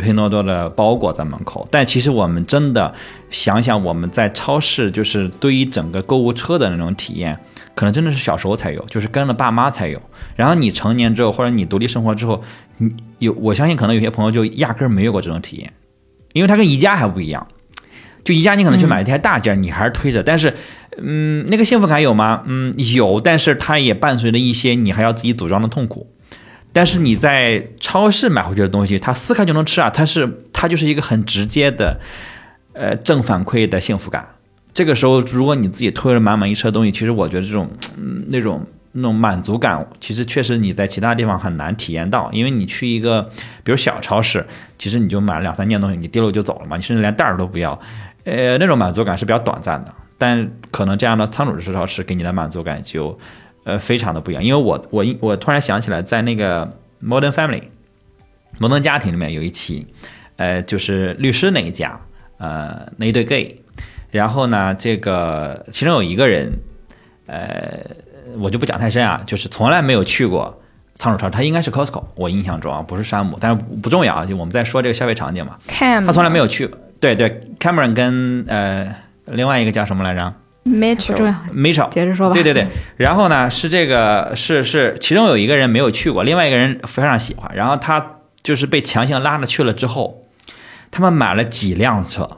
拼多多的包裹在门口，但其实我们真的想想，我们在超市就是对于整个购物车的那种体验，可能真的是小时候才有，就是跟了爸妈才有。然后你成年之后，或者你独立生活之后，你有我相信可能有些朋友就压根儿没有过这种体验，因为它跟宜家还不一样。就宜家你可能去买一台大件儿，你还是推着，但是，嗯，那个幸福感有吗？嗯，有，但是它也伴随着一些你还要自己组装的痛苦。但是你在超市买回去的东西，它撕开就能吃啊，它是它就是一个很直接的，呃，正反馈的幸福感。这个时候，如果你自己推了满满一车东西，其实我觉得这种，嗯，那种那种满足感，其实确实你在其他地方很难体验到，因为你去一个比如小超市，其实你就买了两三件东西，你提溜就走了嘛，你甚至连袋儿都不要，呃，那种满足感是比较短暂的。但可能这样的仓储式超市给你的满足感就，呃，非常的不一样。因为我我一我突然想起来，在那个 Modern Family 摩登家庭里面有一期，呃，就是律师那一家，呃，那一对 gay，然后呢，这个其中有一个人，呃，我就不讲太深啊，就是从来没有去过仓鼠超市，他应该是 Costco，我印象中啊，不是山姆，但是不重要啊，就我们在说这个消费场景嘛，Cam 他从来没有去，对对，Cameron 跟呃另外一个叫什么来着 Mitchell 要，，Mitchell，接着说吧。对对对，然后呢是这个是是其中有一个人没有去过，另外一个人非常喜欢，然后他就是被强行拉着去了之后，他们买了几辆车，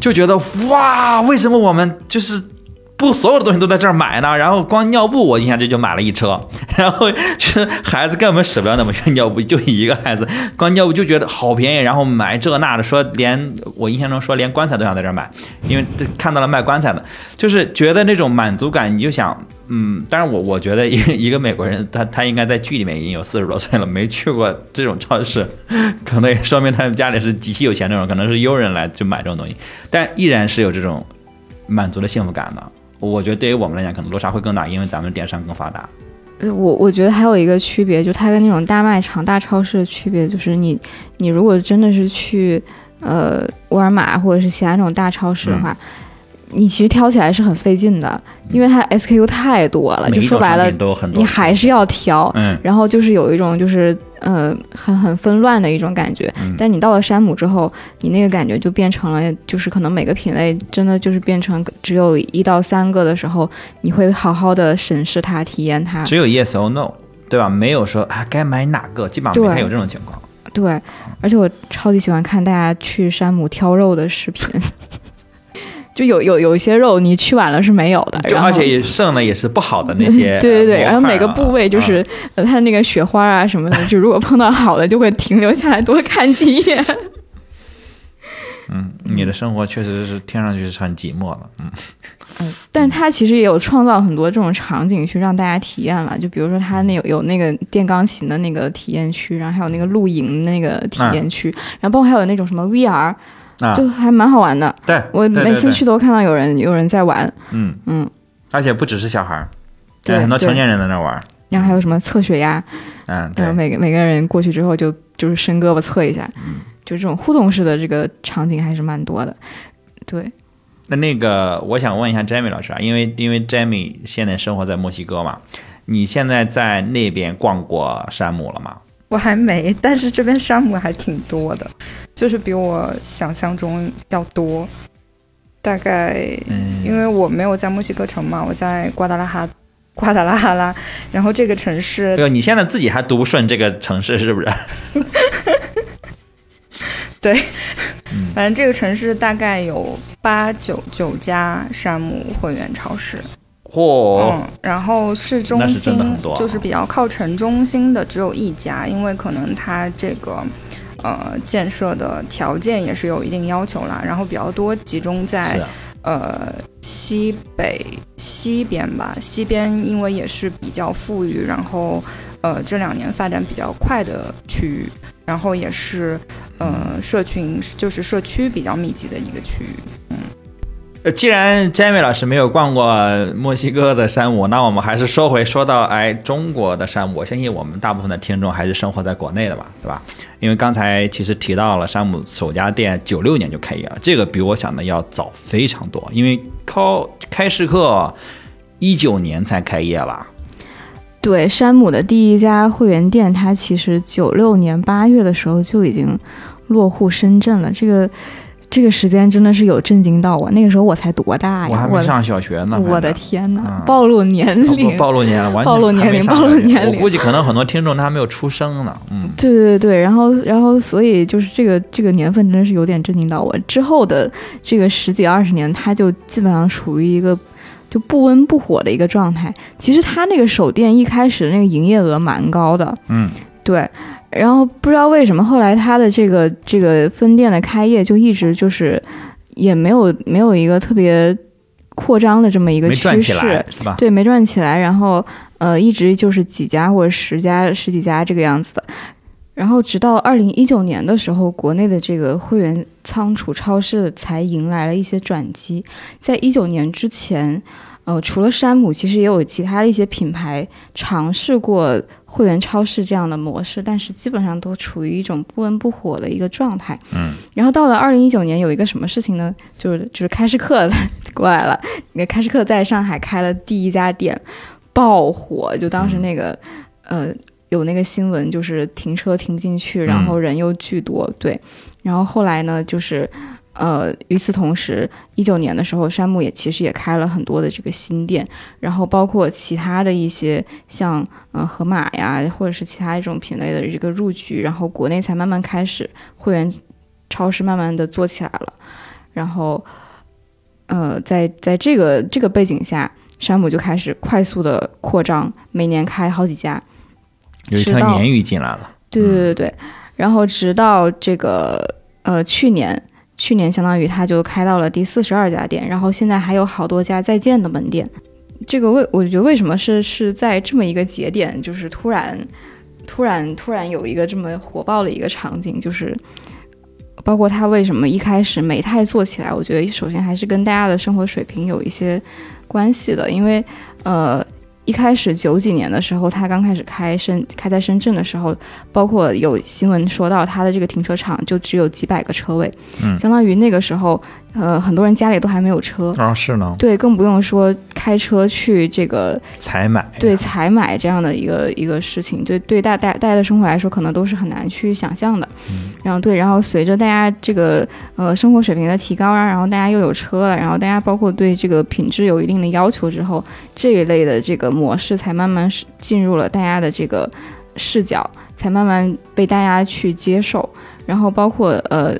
就觉得哇，为什么我们就是。不，所有的东西都在这儿买呢。然后光尿布，我印象这就买了一车。然后就是孩子根本使不了那么远尿布，就一个孩子，光尿布就觉得好便宜。然后买这那的，说连我印象中说连棺材都想在这儿买，因为看到了卖棺材的，就是觉得那种满足感，你就想，嗯，但是我我觉得一一个美国人，他他应该在剧里面已经有四十多岁了，没去过这种超市，<laughs> 可能也说明他们家里是极其有钱那种，可能是佣人来就买这种东西，但依然是有这种满足的幸福感的。我觉得对于我们来讲，可能落差会更大，因为咱们电商更发达。呃我我觉得还有一个区别，就它跟那种大卖场、大超市的区别，就是你你如果真的是去呃沃尔玛或者是其他那种大超市的话，你其实挑起来是很费劲的，因为它 SKU 太多了，就说白了你还是要挑。嗯然后就是有一种就是呃很很纷乱的一种感觉，嗯但你到了山姆之后，你那个感觉就变成了，就是可能每个品类真的就是变成只有一到三个的时候，你会好好的审视它、体验它。只有 yes or no，对吧？没有说啊该买哪个，基本上没对太有这种情况。对，而且我超级喜欢看大家去山姆挑肉的视频，就有有有一些肉你去晚了是没有的，然后就而且也剩的也是不好的那些、<laughs> 对对对，呃然后每个部位就是、呃它的那个雪花啊什么的，<laughs> 就如果碰到好的就会停留下来多看几眼。嗯，你的生活确实是听上去是很寂寞了，嗯。嗯，但它其实也有创造很多这种场景去让大家体验了，就比如说它那有有那个电钢琴的那个体验区，然后还有那个露营的那个体验区，然后包括还有那种什么 VR，、啊，就还蛮好玩的。对，我每次，去都看到有人有人在玩，嗯，嗯，而且不只是小孩儿，对对很多成年人在那玩儿，然后还有什么测血压，嗯，然后对，每个每个人过去之后就就是伸胳膊测一下，就这种互动式的这个场景还是蛮多的。对，那那个我想问一下 Jamie 老师啊，因为因为 Jamie 现在生活在墨西哥嘛，你现在在那边逛过山姆了吗？我还没，但是这边山姆还挺多的，就是比我想象中要多。大概嗯，因为我没有在墨西哥城嘛，我在瓜达拉哈瓜达拉哈拉，然后这个城市对，你现在自己还读不顺这个城市是不是？<laughs> 对反正这个城市大概有八九九家山姆会员超市，嚯、嗯，然后市中心就是比较靠城中心的只有一家，因为可能它这个呃建设的条件也是有一定要求啦，然后比较多集中在啊。呃西北西边吧，西边因为也是比较富裕，然后呃这两年发展比较快的区域，然后也是呃社群就是社区比较密集的一个区域。呃，既然 Jamie 老师没有逛过墨西哥的山姆，那我们还是说回说到哎中国的山姆。我相信我们大部分的听众还是生活在国内的吧，对吧？因为刚才其实提到了山姆首家店九六年就开业了，这个比我想的要早非常多。因为靠开市客一九年才开业吧？对，山姆的第一家会员店，它其实九六年八月的时候就已经落户深圳了。这个。这个时间真的是有震惊到我，那个时候我才多大呀？我还没上小学呢。我的天哪！暴露年龄，暴露年龄，完全暴露年龄，暴露年龄。我估计可能很多听众他还没有出生呢。嗯，对对对，然后然后所以就是这个这个年份真的是有点震惊到我。之后的这个十几二十年，他就基本上处于一个就不温不火的一个状态。其实他那个手店一开始那个营业额蛮高的。嗯，对。然后不知道为什么，后来他的这个这个分店的开业就一直就是也没有没有一个特别扩张的这么一个趋势，是吧？对，没赚起来。然后呃，一直就是几家或者十家十几家这个样子的。然后直到二零一九年的时候，国内的这个会员仓储超市才迎来了一些转机。在一九年之前。呃，除了山姆，其实也有其他的一些品牌尝试过会员超市这样的模式，但是基本上都处于一种不温不火的一个状态。嗯，然后到了二零一九年，有一个什么事情呢？就是就是开市客过来了，那开市客在上海开了第一家店，爆火。就当时那个呃有那个新闻，就是停车停不进去，然后人又巨多。对，然后后来呢，就是。呃，与此同时，一九年的时候，山姆也其实也开了很多的这个新店，然后包括其他的一些像呃盒马呀，或者是其他一种品类的这个入局，然后国内才慢慢开始会员超市慢慢的做起来了，然后呃，在在这个这个背景下，山姆就开始快速的扩张，每年开好几家，有一条鲶鱼进来了，对对对对，然后直到这个呃去年。去年相当于他就开到了第四十二家店，然后现在还有好多家在建的门店。这个为我觉得为什么是是在这么一个节点，就是突然突然突然有一个这么火爆的一个场景，就是包括他为什么一开始美泰做起来，我觉得首先还是跟大家的生活水平有一些关系的，因为呃。一开始九几年的时候，他刚开始开深开在深圳的时候，包括有新闻说到他的这个停车场就只有几百个车位，嗯，相当于那个时候。呃，很多人家里都还没有车啊，是呢，对，更不用说开车去这个采买，对，采买这样的一个一个事情，对，对大大大家的生活来说，可能都是很难去想象的。然后对，然后随着大家这个呃生活水平的提高啊，然后大家又有车了，然后大家包括对这个品质有一定的要求之后，这一类的这个模式才慢慢是进入了大家的这个视角，才慢慢被大家去接受。然后包括呃。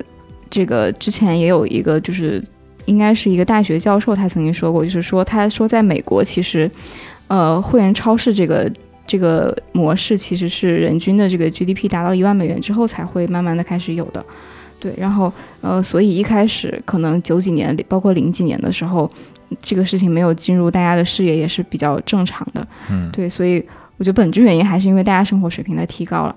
这个之前也有一个，就是应该是一个大学教授，他曾经说过，就是说他说在美国，其实，呃，会员超市这个这个模式其实是人均的这个 GDP 达到一万美元之后才会慢慢的开始有的，对，然后呃，所以一开始可能九几年，包括零几年的时候，这个事情没有进入大家的视野也是比较正常的，嗯，对，所以我觉得本质原因还是因为大家生活水平的提高了，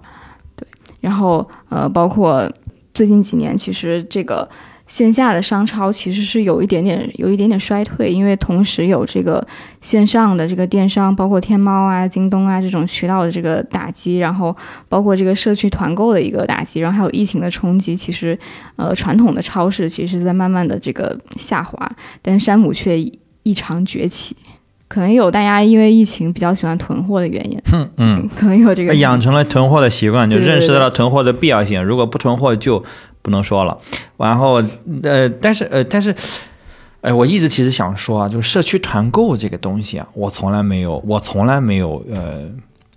对，然后呃，包括。最近几年，其实这个线下的商超其实是有一点点、有一点点衰退，因为同时有这个线上的这个电商，包括天猫啊、京东啊这种渠道的这个打击，然后包括这个社区团购的一个打击，然后还有疫情的冲击，其实呃传统的超市其实是在慢慢的这个下滑，但山姆却异常崛起。可能有大家因为疫情比较喜欢囤货的原因，嗯嗯，可能有这个养成了囤货的习惯，就认识到了囤货的必要性。如果不囤货就不能说了。然后呃，但是呃，但是，哎，我一直其实想说啊，就是社区团购这个东西啊，我从来没有，我从来没有呃。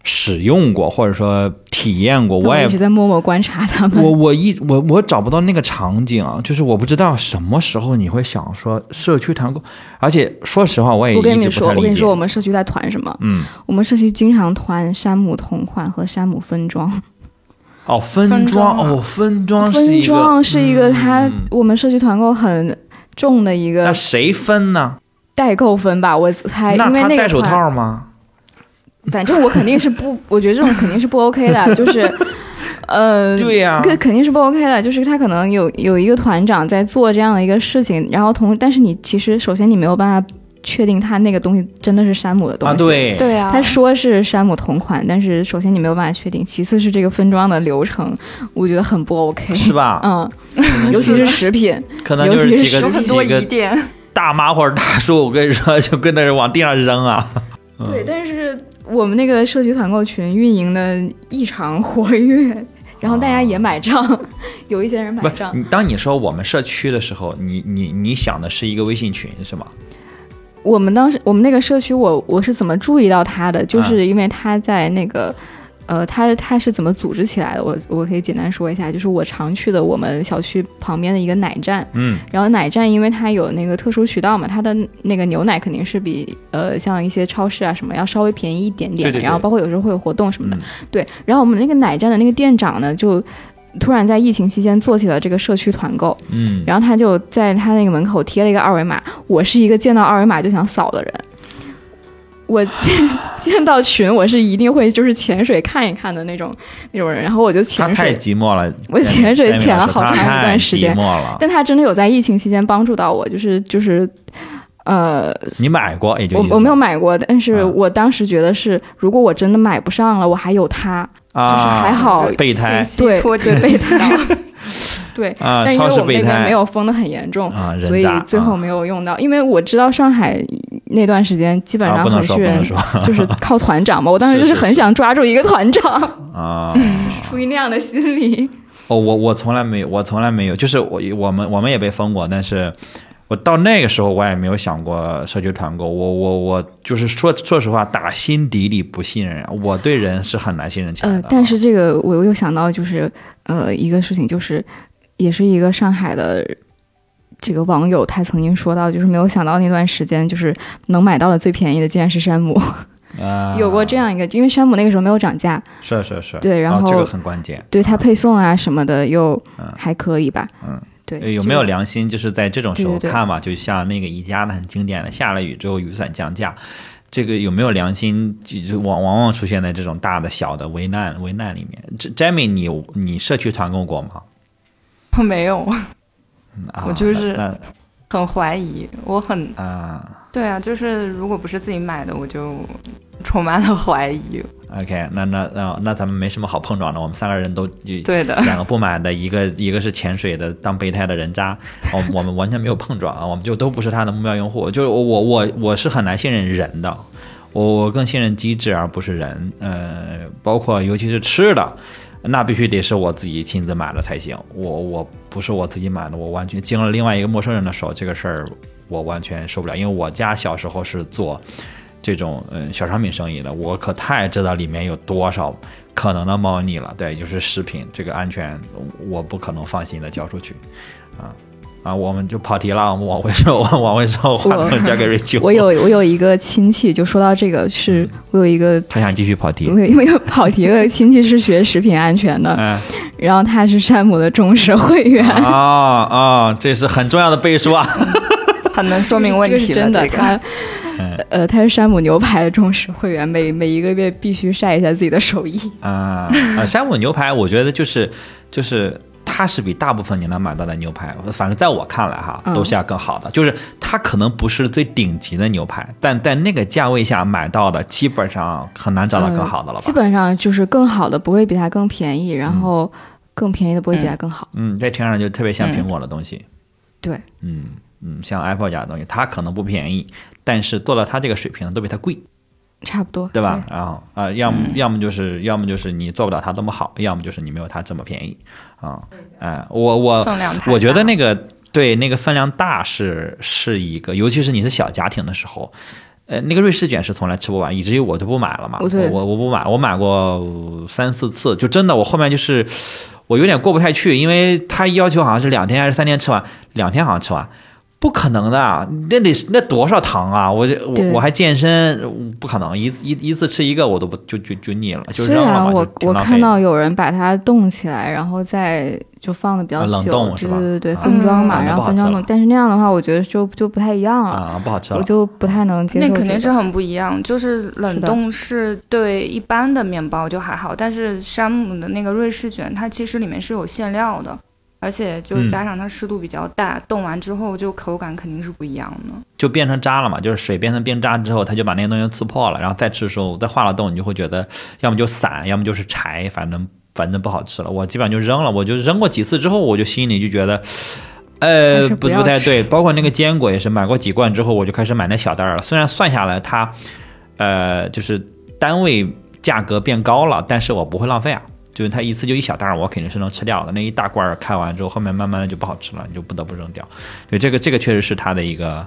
使用过或者说体验过，我也一直在默默观察他们。我我一我我找不到那个场景啊，就是我不知道什么时候你会想说社区团购，而且说实话，我也我跟你说，我跟你说，我们社区在团什么？嗯，我们社区经常团山姆同款和山姆分装。哦，分装哦，分装分装是一个他我们社区团购很重的一个。那谁分呢？代购分吧，我猜，因为那个戴手套吗？反正我肯定是不，我觉得这种肯定是不 OK 的，就是，呃，<laughs> 对呀这肯定是不 OK 的。就是他可能有有一个团长在做这样的一个事情，然后同，但是你其实首先你没有办法确定他那个东西真的是山姆的东西。啊，对，对啊，他说是山姆同款，但是首先你没有办法确定，其次是这个分装的流程，我觉得很不 OK。<laughs> 是吧？嗯，尤其是食品，可能就是尤其是几个很多几个疑点。大妈或者大叔，我跟你说，就跟那人往地上扔啊。对，但是我们那个社区团购群运营的异常活跃，<laughs> 然后大家也买账，<laughs> 有一些人买账，。当你说我们社区的时候，你你你想的是一个微信群是吗？我们当时我们那个社区我，我是怎么注意到他的？就是因为他在那个。呃，它它是怎么组织起来的？我我可以简单说一下，就是我常去的我们小区旁边的一个奶站，嗯然后奶站因为它有那个特殊渠道嘛，它的那个牛奶肯定是比呃像一些超市啊什么要稍微便宜一点点，对对对然后包括有时候会有活动什么的，嗯对。然后我们那个奶站的那个店长呢，就突然在疫情期间做起了这个社区团购，嗯，然后他就在他那个门口贴了一个二维码，我是一个见到二维码就想扫的人。我见见到群，我是一定会就是潜水看一看的那种那种人，然后我就他太潜水，寂寞了，我潜水潜了好长一段时间寂寞了。但他真的有在疫情期间帮助到我，就是就是，呃，你买过也就我我没有买过，但是啊我当时觉得是，如果我真的买不上了，我还有他，啊，就是还好备胎。信息对托底对备胎，对。啊，但因为我们那边没有封的很严重，啊，所以最后没有用到。因为我知道上海那段时间基本啊，上很多人就是 <laughs> 靠团长嘛，我当时就是是是是很想抓住一个团长，啊。<laughs> 出于那样的心理。哦，我我从来没有，我从来没有，就是我我们我们也被封过，但是我到那个时候我也没有想过社区团购，我我我就是说说实话，打心底里不信任，我对人是很难信任起来的但是这个我又想到就是呃一个事情，就是也是一个上海的这个网友，他曾经说到，就是没有想到那段时间就是能买到的最便宜的竟然是山姆，啊，<laughs> <laughs> 有过这样一个，因为山姆那个时候没有涨价，是是是，对然后哦这个很关键。对它配送啊什么的又嗯还可以吧，嗯。对，呃有没有良心？就是在这种时候对对对看嘛，就像那个宜家的很经典的，下了雨之后雨伞降价，这个有没有良心？就就往往往出现在这种大的小的危难危难里面。这 Jamie，你有你社区团购过吗？我 <laughs> 没有，<laughs> 啊、我就是很怀疑，我很啊。对啊，就是如果不是自己买的，我就充满了怀疑。OK，那那那那咱们没什么好碰撞的，我们三个人都对的，两个不买的，一个一个是潜水的当备胎的人渣，我们我们完全没有碰撞啊，我们就都不是他的目标用户。就是我我我我是很难信任人的，我我更信任机制而不是人。呃，包括尤其是吃的，那必须得是我自己亲自买了才行。我我不是我自己买的，我完全经了另外一个陌生人的手，这个事儿我完全受不了。因为我家小时候是做这种嗯小商品生意的，我可太知道里面有多少可能的猫腻了。对，就是食品这个安全，我不可能放心的交出去，啊啊，我们就跑题了，我们往回说，<laughs> 往回说，话筒交给瑞秋。我有我有一个亲戚，就说到这个，是我有一个他想继续跑题 <laughs> 因为因为跑题的亲戚是学食品安全的，<laughs> 嗯然后他是山姆的忠实会员，啊啊，这是很重要的背书啊！很能说明问题了。真的，这个他嗯呃他是山姆牛排的忠实会员，每每一个月必须晒一下自己的手艺。啊啊，山姆牛排，我觉得就是就是它是比大部分你能买到的牛排，反正在我看来哈，嗯都是要更好的。就是它可能不是最顶级的牛排，但在那个价位下买到的，基本上很难找到更好的了吧？基本上就是更好的不会比它更便宜，然后更便宜的不会比它更好。嗯，这听上去就特别像嗯苹果的东西。对，嗯嗯，像 Apple 家的东西，它可能不便宜，但是做到它这个水平都比它贵，差不多，对吧？然后啊、要么、嗯要么就是要么就是你做不了它这么好，要么就是你没有它这么便宜啊。哎、我我我觉得那个对那个分量大是是一个，尤其是你是小家庭的时候。呃，那个瑞士卷是从来吃不完，以至于我就不买了嘛。我我不买，我买过三四次，就真的我后面就是我有点过不太去，因为他要求好像是两天还是三天吃完，两天好像吃完，不可能的啊，那得那多少糖啊！我这我我还健身，不可能一次一一次吃一个我都不就就就腻了，就虽扔了嘛。然我我看到有人把它冻起来，然后再就放的比较啊久，冷冻是吧对对对，啊分装嘛，那然后分装冻，但是那样的话，我觉得就就不太一样了，啊，不好吃了我。就不太能接受、那肯定是很不一样。就是冷冻是对一般的面包就还好，但是山姆的那个瑞士卷，它其实里面是有馅料的，而且就嗯加上它湿度比较大，冻完之后就口感肯定是不一样的。就变成渣了嘛，就是水变成冰渣之后，它就把那个东西刺破了，然后再吃的时候再化了冻，你就会觉得要么就散，要么就是柴，反正反正不好吃了。我基本上就扔了，我就扔过几次之后，我就心里就觉得。呃，不不太对，包括那个坚果也是，买过几罐之后，我就开始买那小袋儿了。虽然算下来它，呃，就是单位价格变高了，但是我不会浪费啊。就是它一次就一小袋儿，我肯定是能吃掉的。那一大罐儿开完之后，后面慢慢的就不好吃了，你就不得不扔掉。对，这个这个确实是它的一个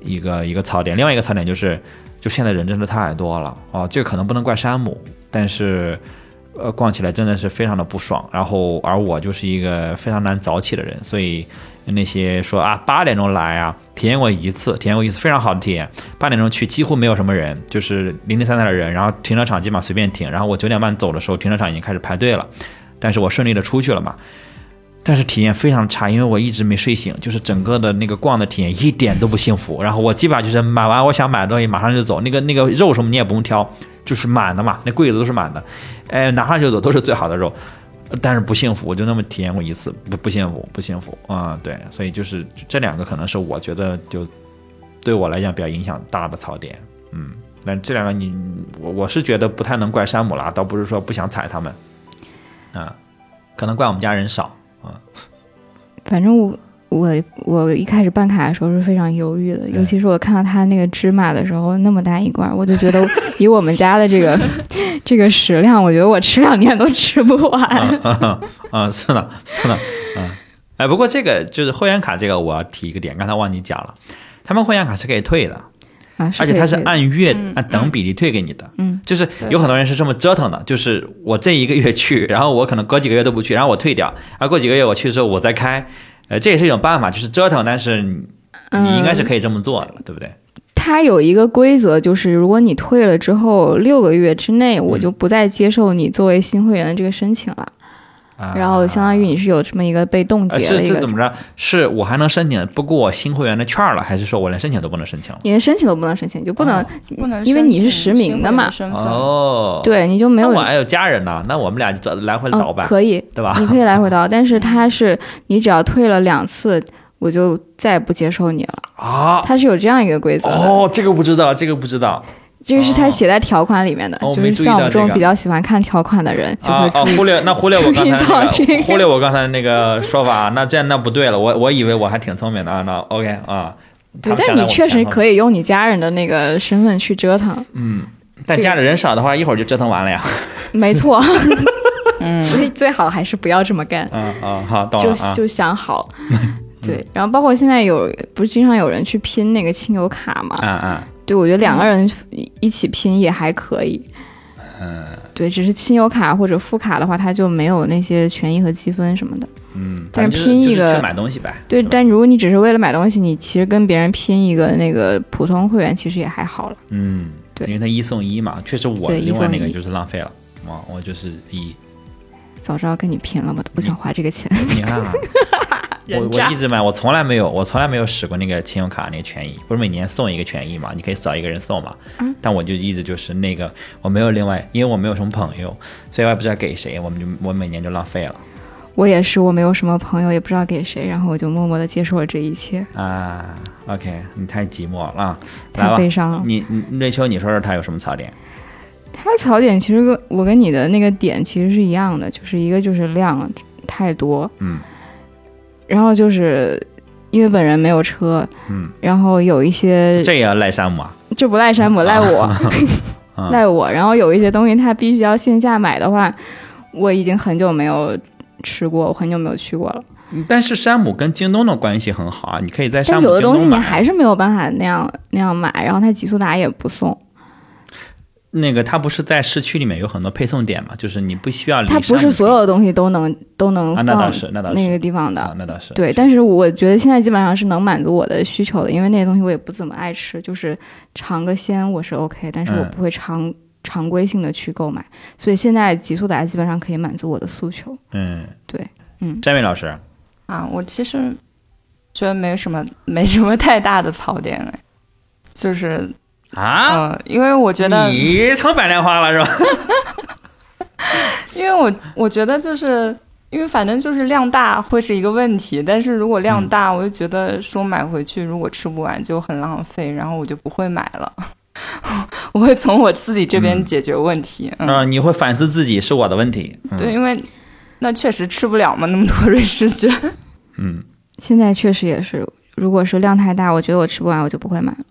一个一个槽点。另外一个槽点就是，就现在人真的太多了哦，这个可能不能怪山姆，但是呃，逛起来真的是非常的不爽。然后而我就是一个非常难早起的人，所以那些说啊八点钟来啊，体验过一次，体验过一次非常好的体验。八点钟去几乎没有什么人，就是零零散散的人，然后停车场基本上随便停。然后我九点半走的时候，停车场已经开始排队了，但是我顺利的出去了嘛。但是体验非常差，因为我一直没睡醒，就是整个的那个逛的体验一点都不幸福。然后我基本上就是买完我想买的东西马上就走，那个那个肉什么你也不用挑，就是满的嘛，那柜子都是满的，哎，拿上就走都是最好的肉，但是不幸福，我就那么体验过一次，不不幸福，不幸福啊、对，所以就是这两个可能是我觉得就对我来讲比较影响大的槽点，嗯，但这两个你我我是觉得不太能怪山姆啦，倒不是说不想踩他们，啊，可能怪我们家人少啊。反正我我我一开始办卡的时候是非常犹豫的，尤其是我看到他那个芝麻的时候那么大一罐，我就觉得 <laughs> 以我们家的这个 <laughs> 这个食量，我觉得我吃两年都吃不完。啊啊，是的，是的，嗯，哎，不过这个就是会员卡，这个我要提一个点，刚才忘记讲了，他们会员卡是可以退的，啊，而且它是按月、嗯按等比例退给你的。嗯，就是有很多人是这么折腾的，就是我这一个月去，然后我可能隔几个月都不去，然后我退掉，然后过几个月我去的时候我再开，呃，这也是一种办法，就是折腾，但是你你应该是可以这么做的，对不对？它有一个规则，就是如果你退了之后六个月之内，我就不再接受你作为新会员的这个申请了。然后相当于你是有这么一个被冻呃结的一个是是怎，么着？是我还能申请不过我新会员的券了，还是说我连申请都不能申请了？你连申请都不能申请，就不能，哦不能因为你是实名的嘛哦，，对，你就没有那我还有家人呢，那我们俩就走来回倒哦，吧，可以，对吧？你可以来回倒，<laughs> 但是他是你只要退了两次，我就再也不接受你了。啊，他是有这样一个规则，哦，这个不知道，这个不知道。这个是他写在条款里面的，就是像我们这种比较喜欢看条款的人就啊啊！会。忽略 <laughs> 那忽略我刚才忽略我刚才那个说法，那这样那不对了。我我以为我还挺聪明的啊。那 OK 啊，对，但你确实可以。用你家人的那个身份去折腾，嗯，但家里人少的话，一会儿就折腾完了呀。<laughs> 没错。<laughs> 嗯，所以最好还是不要这么干，嗯嗯，好，懂就了啊。就想好。对，然后包括现在有不是经常有人去拼那个亲友卡嘛？嗯嗯，对，我觉得两个人一起拼也还可以。嗯对，只是亲友卡或者副卡的话，它就没有那些权益和积分什么的。嗯，但是拼一个就是去买东西呗。对，但如果你只是为了买东西，你其实跟别人拼一个那个普通会员，其实也还好了。嗯，对因为它一送一嘛，确实我的一另外那个就是浪费了。啊，我就是一，早知道跟你拼了，我都不想花这个钱。你 <laughs> 看啊，我我一直买，我从来没有，我从来没有使过那个信用卡那个权益，不是每年送一个权益嘛，你可以找一个人送嘛。嗯但我就一直就是那个，我没有另外，因为我没有什么朋友，所以我也不知道给谁，我们就我每年就浪费了我也是，我没有什么朋友，也不知道给谁，然后我就默默的接受了这一切，啊。OK，你太寂寞了啊！太，悲伤了。你你瑞秋，你说说他有什么槽点？他槽点其实跟我跟你的那个点其实是一样的，就是一个就是量太多，嗯然后就是因为本人没有车，嗯，然后有一些这也要赖山姆啊？这不赖山姆赖我，<laughs> <laughs> 啊赖我，然后有一些东西他必须要线下买的话，我已经很久没有吃过，我很久没有去过了。但是山姆跟京东的关系很好啊，你可以在山姆、但有的东西你还是没有办法那样那样买，然后他极速达也不送。那个它不是在市区里面有很多配送点嘛？就是你不需要离它不是所有的东西都能都能啊，那倒是，那倒是那个地方的。啊，那倒是对，但是我觉得现在基本上是能满足我的需求的，因为那些东西我也不怎么爱吃，就是尝个鲜我是 OK，但是我嗯不会常、常规性的去购买，所以现在极速达基本上可以满足我的诉求。嗯，对，嗯，詹伟老师，啊，我其实觉得没什么没什么太大的槽点哎，就是啊，嗯、因为我觉得，你成白莲花了是吧？<laughs> 因为我我觉得就是。因为反正就是量大会是一个问题，但是如果量嗯大，我就觉得说买回去如果吃不完就很浪费，然后我就不会买了。<laughs> 我会从我自己这边嗯解决问题。嗯，啊，你会反思自己是我的问题。嗯对，，因为那确实吃不了嘛，那么多瑞士卷。嗯现在确实也是，如果是量太大，我觉得我吃不完，我就不会买了。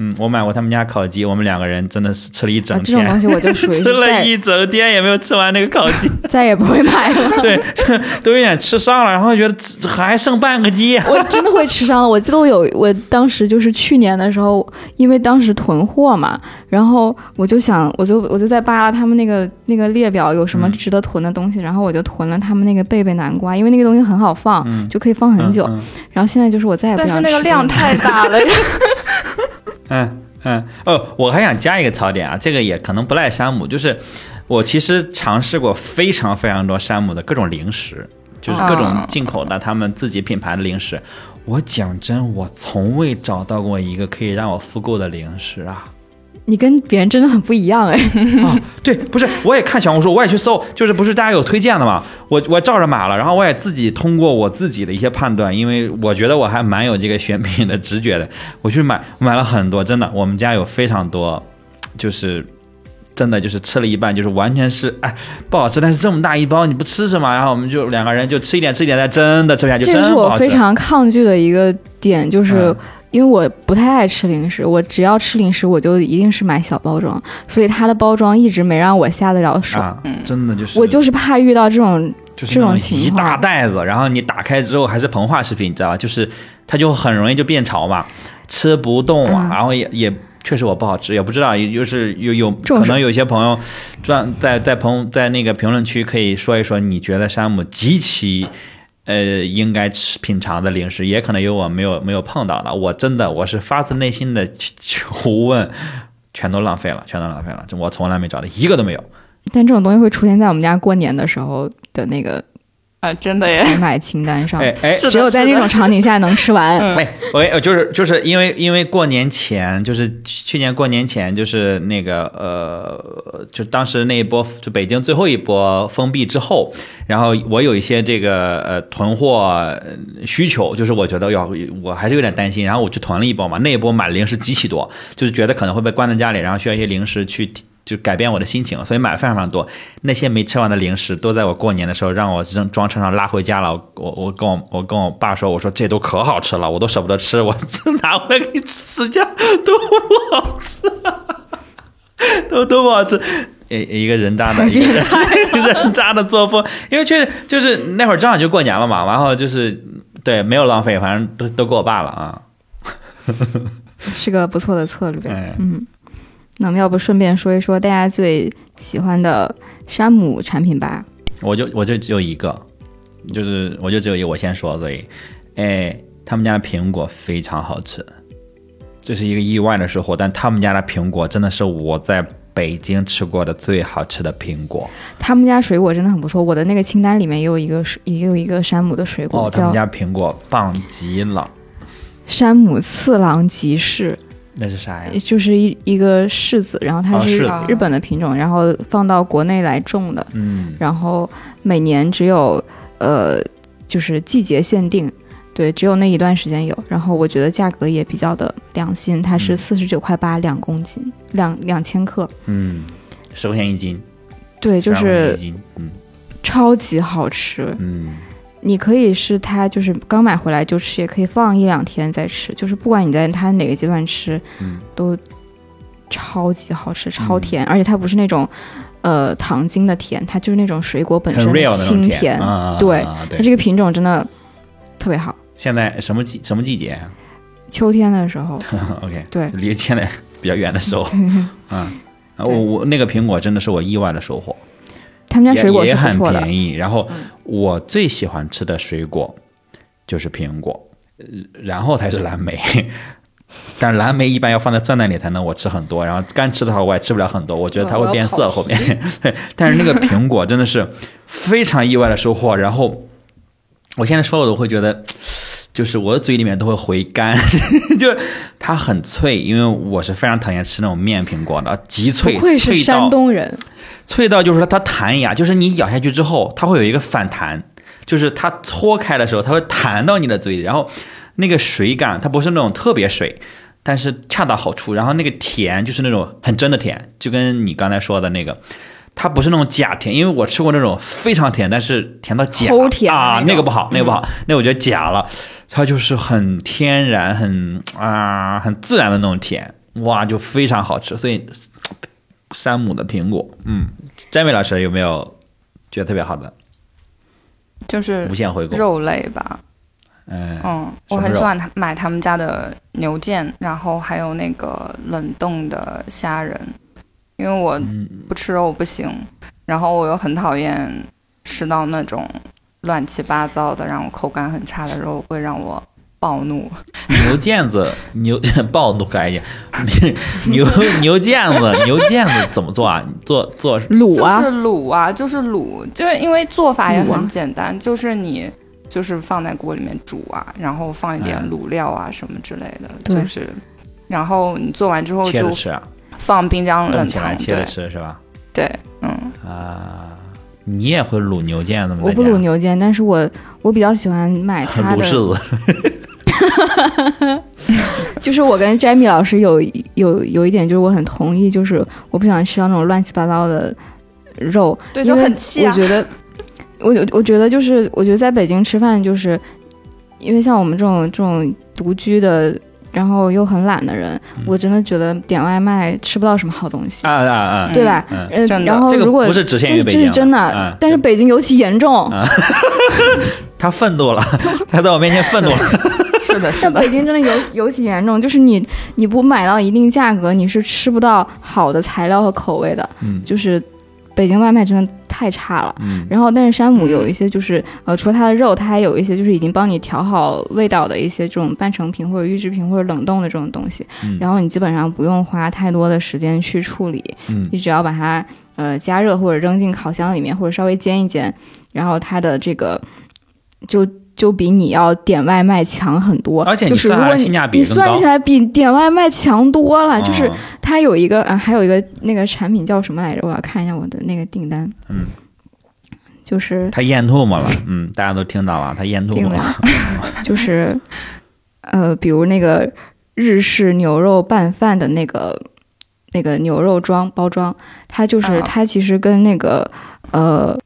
嗯，我买过他们家烤鸡，我们两个人真的是吃了一整啊，这种东天，西我就属于 <laughs> 吃了一整天也没有吃完那个烤鸡，再也不会买了。<laughs> 对，<laughs> 都有点吃伤了，然后觉得还剩半个鸡。我真的会吃伤了。我记得我有，我当时就是去年的时候，因为当时囤货嘛，然后我就想，我就我就在扒拉他们那个那个列表有什么嗯值得囤的东西，然后我就囤了他们那个贝贝南瓜，因为那个东西很好放，嗯就可以放很久。嗯嗯然后现在就是我再也不但想吃是那个量太大了，嗯嗯哦，我还想加一个槽点啊，这个也可能不赖山姆，就是我其实尝试过非常非常多山姆的各种零食，就是各种啊进口的他们自己品牌的零食。我讲真，我从未找到过一个可以让我复购的零食啊！你跟别人真的很不一样哎。<laughs> 啊，对，不是，我也看小红书，我也去搜，就是不是大家有推荐的嘛？我我照着买了，然后我也自己通过我自己的一些判断，因为我觉得我还蛮有这个选品的直觉的，我去买买了很多，真的，我们家有非常多，就是。真的就是吃了一半，就是完全是哎不好吃，但是这么大一包你不吃是吗？然后我们就两个人就吃一点吃一点，但真的吃不下去，这个是我。非常抗拒的一个点，就是嗯因为我不太爱吃零食，我只要吃零食我就一定是买小包装，所以它的包装一直没让我下得了手。啊，真的就是我就是怕遇到这种这种一大袋子，然后你打开之后还是膨化食品，你知道吧？就是它就很容易就变潮嘛，吃不动啊，嗯然后也也确实我不好吃，也不知道，也就是有有可能有些朋友转在在朋在那个评论区可以说一说，你觉得山姆极其。呃，应该吃品尝的零食，也可能有我没有没有碰到的。我真的我是发自内心的求问，全都浪费了，全都浪费了。就我从来没找到一个都没有。但这种东西会出现在我们家过年的时候的那个啊，真的耶，采买清单上，哎 <laughs> 哎，是只有在那种场景下能吃完。嗯哎，我就是就是因为因为过年前，就是去去年过年前，就是那个呃，就当时那一波，就北京最后一波封闭之后，然后我有一些这个呃囤货呃需求，就是我觉得要我还是有点担心，然后我去囤了一波嘛，那一波买零食极其多，就是觉得可能会被关在家里，然后需要一些零食去。就改变我的心情，所以买了非常非常多。那些没吃完的零食都在我过年的时候让我扔装车上拉回家了。我我跟我我跟我爸说，我说这都可好吃了，我都舍不得吃，我这拿回来给你吃，这样都不好吃，都 <laughs> 都不好吃。一一个人渣的 <laughs> <laughs> 一个人渣的作风，因为确实就是那会儿正好就过年了嘛，然后就是对没有浪费，反正都都给我爸了啊。是个不错的策略。哎嗯，那我们要不顺便说一说大家最喜欢的山姆产品吧？我就我就只有一个，就是我就只有一个，我先说，所以，哎，他们家的苹果非常好吃，这是一个意外的收获。但他们家的苹果真的是我在北京吃过的最好吃的苹果他们家水果真的很不错，我的那个清单里面也有一个，也有一个山姆的水果，哦，他们家苹果棒极了，山姆次郎吉士，那是啥呀？就是一一个柿子，然后它是日本的品种，然后放到国内来种的，嗯，然后每年只有呃就是季节限定。对，只有那一段时间有，然后我觉得价格也比较的良心，它是嗯四十九块八两公斤，两两千克，嗯，十块钱一斤，对，就12块钱是嗯超级好吃。嗯你可以是它就是刚买回来就吃，也可以放一两天再吃，就是不管你在它哪个阶段吃，嗯。都超级好吃，超甜，而且它不是那种呃糖精的甜，它就是那种水果本身的清甜，啊对，啊它这个品种真的特别好。现在什么季什么季节？秋天的时候？<laughs> OK，对。离现在比较远的时候，<laughs> 嗯，啊我我那个苹果真的是我意外的收获，他们家水果也也很是不错的。便宜。然后我最喜欢吃的水果就是苹果，呃然后才是蓝莓。<laughs> 但是蓝莓一般要放在酸奶里才能我吃很多，然后干吃的话我也吃不了很多，我觉得它会变色后面。<laughs> 但是那个苹果真的是非常意外的收获。然后我现在说我都会觉得，就是我的嘴里面都会回甘，<laughs> 就它很脆，因为我是非常讨厌吃那种面苹果的，极脆，不愧是山东人，脆到就是说它弹牙，就是你咬下去之后，它会有一个反弹，就是它搓开的时候，它会弹到你的嘴里，然后那个水感，它不是那种特别水，但是恰到好处，然后那个甜就是那种很真的甜，就跟你刚才说的那个。它不是那种假甜，因为我吃过那种非常甜，但是甜到假。啊，那个不好，那个不好，那我觉得假了。它就是很天然、很啊、很自然的那种甜，哇，就非常好吃。所以山姆的苹果，嗯，詹美老师有没有觉得特别好的？就是无限回购？肉类吧，嗯，嗯，我很喜欢他买他们家的牛腱，然后还有那个冷冻的虾仁，因为我嗯不吃肉不行，然后我又很讨厌吃到那种乱七八糟的，让我口感很差的肉，会让我暴怒。牛腱子，牛 <laughs> 暴怒可以，<laughs> 牛牛腱子，牛腱子怎么做啊？做做卤啊是，卤啊，就是卤，就是因为做法也很简单，就是你就是放在锅里面煮啊，然后放一点嗯卤料啊什么之类的，对就是，然后你做完之后就切着吃啊，放冰箱冷藏，对吃是吧？对，嗯，啊，你也会卤牛腱子吗？我不卤牛腱，但是我我比较喜欢买 <laughs> 它卤的，柿子，<laughs> 就是我跟 Jamie 老师有有有一点就是我很同意，就是我不喜欢吃到那种乱七八糟的肉，对，就很气啊我。觉得，我我我觉得就是，我觉得在北京吃饭，就是因为像我们这种这种独居的，然后又很懒的人，我真的觉得点外卖吃不到什么好东西，啊啊啊！对吧？嗯然后如果不是只限于北京这，是真的，嗯，但是北京尤其严重，<laughs> 他愤怒了，<laughs> 他在我面前愤怒了。是的，是在的，北京真的尤尤其严重，就是你你不买到一定价格，你是吃不到好的材料和口味的，嗯。就是北京外卖真的太差了。嗯然后，但是山姆有一些就是，呃，除了它的肉，它还有一些就是已经帮你调好味道的一些这种半成品或者预制品或者冷冻的这种东西。嗯然后你基本上不用花太多的时间去处理，嗯你只要把它呃加热或者扔进烤箱里面，或者稍微煎一煎，然后它的这个就就比你要点外卖强很多。而且你就是算如果你下来性价比你算起来比点外卖强多了，就是哦它有一个啊，还有一个那个产品叫什么来着？我要看一下我的那个订单。嗯，就是他咽吐沫了，嗯，大家都听到了，他咽吐并没有沫了。<laughs> 就是呃，比如那个日式牛肉拌饭的那个那个牛肉装包装，它就是、啊它其实跟那个呃，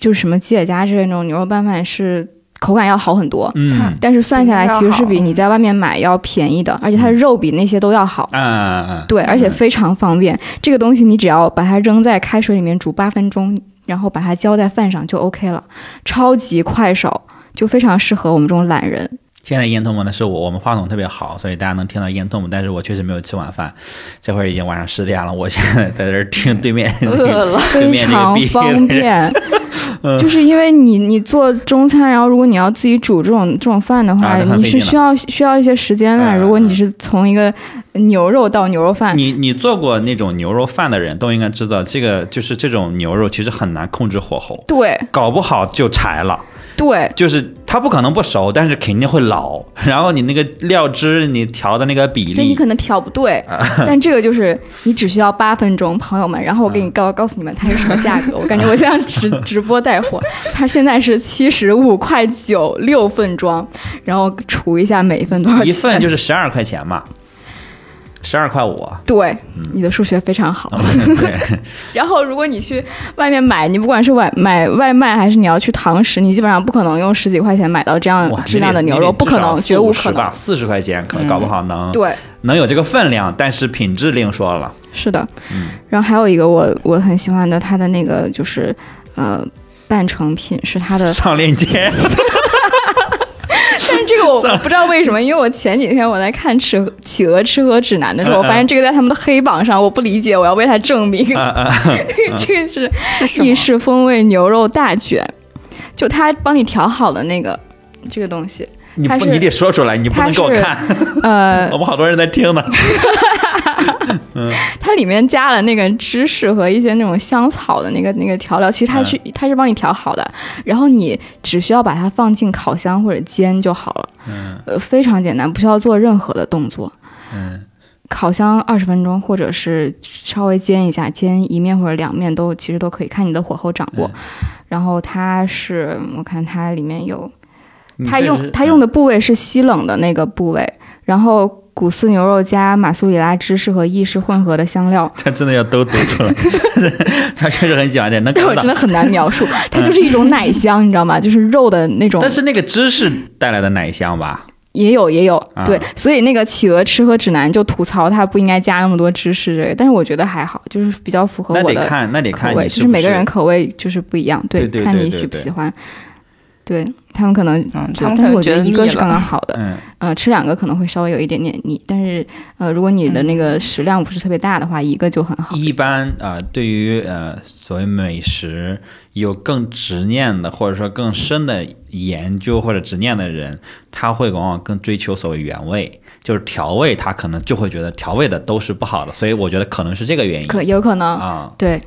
就是什么吉野家之类那种牛肉拌饭是口感要好很多。嗯但是算下来，其实是比你在外面买要便宜的，而且它的肉比那些都要好。嗯嗯嗯，对，而且非常方便。这个东西你只要把它扔在开水里面煮八分钟，然后把它浇在饭上就 OK 了，超级快手，就非常适合我们这种懒人。现在咽唾沫的是我，我们话筒特别好，所以大家能听到咽唾沫。但是我确实没有吃晚饭，这会儿已经晚上十点了，我现在在这儿听对面饿了。对 <laughs> 非常方便，<laughs> 就是因为你你做中餐，然后如果你要自己煮这种这种饭的话，你是需要需要一些时间的。嗯如果你是从一个牛肉到牛肉饭，你你做过那种牛肉饭的人都应该知道，这个就是这种牛肉其实很难控制火候，对搞不好就柴了。对就是它不可能不熟，但是肯定会老。然后你那个料汁你调的那个比例，这你可能调不对，<laughs> 但这个就是你只需要八分钟，朋友们。然后我给你告告诉你们它是什么价格，<laughs> 我感觉我现在直直播带货，它现在是七十五块九六份装，然后除一下每一份多少钱？一份就是十二块钱嘛，十二块五。对，你的数学非常好。对，<laughs> 然后如果你去外面买，你不管是外买外卖还是你要去堂食，你基本上不可能用十几块钱买到这样，质量的牛肉，不可能，绝无可吧，能。四十块钱可能搞不好能、对，能有这个分量，但是品质另说了。是的。嗯然后还有一个我我很喜欢的，它的那个就是呃半成品是它的，上链接，<laughs> <laughs> 这个我不知道为什么，因为我前几天我在看吃企鹅吃喝指南的时候，我发现这个在他们的黑榜上，我不理解，我要为他证明。<laughs> 这个是意式风味牛肉大卷，就他帮你调好的那个这个东西。你不，你得说出来，你不能给我看。呃，我们好多人在听呢。<laughs> 嗯，<laughs> 它里面加了那个芝士和一些那种香草的那个那个调料，其实它是它是帮你调好的，然后你只需要把它放进烤箱或者煎就好了。嗯，呃，非常简单，不需要做任何的动作。嗯，烤箱二十分钟，或者是稍微煎一下，煎一面或者两面都其实都可以，看你的火候掌握。然后它是，我看它里面有。它用它用的部位是吸冷的那个部位，然后古斯牛肉加马苏里拉芝士和意式混合的香料。<laughs> 他真的要都读出来，<laughs> 他确实很喜欢这，能看到。真的很难描述，<laughs> 它就是一种奶香，你知道吗？就是肉的那种。但是那个芝士带来的奶香吧，也有也有。对，所以那个企鹅吃喝指南就吐槽它不应该加那么多芝士这个，但是我觉得还好，就是比较符合我的。那得看，那得看，就是每个人口味就是不一样，对，看你喜不喜欢。对他们可能，嗯，但是我觉得一个是刚刚好的，嗯，呃，吃两个可能会稍微有一点点腻，但是，呃，如果你的那个食量不是特别大的话，一个就很好。一般啊，对于呃所谓美食有更执念的，或者说更深的研究或者执念的人，他会往往更追求所谓原味，就是调味，他可能就会觉得调味的都是不好的，所以我觉得可能是这个原因，可有可能啊，对。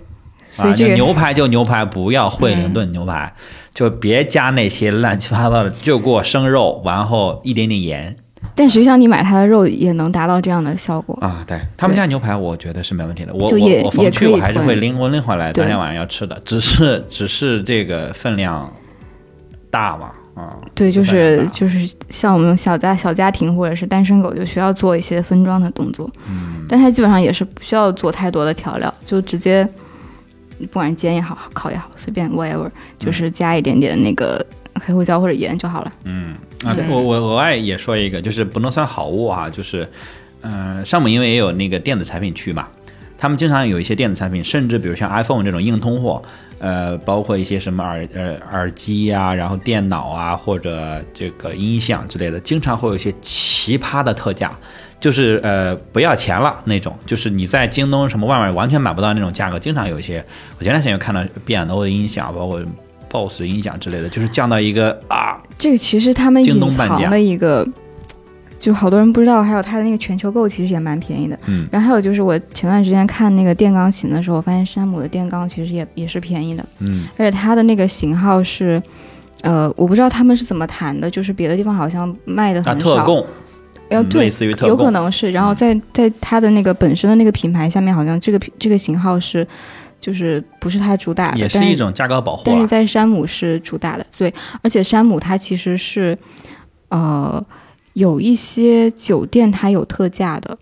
所以这个牛排就牛排，不要惠灵顿牛排，就别加那些乱七八糟的，就给我生肉，然后一点点盐。但实际上，你买它的肉也能达到这样的效果啊。对他们家牛排，我觉得是没问题的。我我我逢去我还是会拎我拎回来，当天晚上要吃的。只是只是这个分量大嘛啊。对，就是就是像我们小家小家庭或者是单身狗，就需要做一些分装的动作。嗯，但它基本上也是不需要做太多的调料，就直接。不管是煎也好，烤也好，随便 whatever，就是加一点点那个黑胡椒或者盐就好了。嗯，啊，我我额外也说一个，就是不能算好物啊，就是，嗯，山姆因为也有那个电子产品区嘛，他们经常有一些电子产品，甚至比如像 iPhone 这种硬通货，呃，包括一些什么耳呃耳机呀，然后电脑啊，或者这个音响之类的，经常会有一些奇葩的特价。就是呃不要钱了那种，就是你在京东什么外面完全买不到那种价格，经常有一些。我前段时间有看到 B&O 的音响，包括 BOSS 的音响之类的，就是降到一个啊。这个其实他们隐藏了一个，就好多人不知道，还有它的那个全球购其实也蛮便宜的。嗯。然后还有就是我前段时间看那个电钢琴的时候，发现山姆的电钢其实也也是便宜的。嗯。而且它的那个型号是，呃，我不知道他们是怎么谈的，就是别的地方好像卖的很少。特供。要对，有可能是，然后在在它的那个本身的那个品牌下面，好像这个这个型号是，就是不是它主打的，也是一种价格保护。但是在山姆是主打的，对，而且山姆它其实是，呃，有一些酒店它有特价的。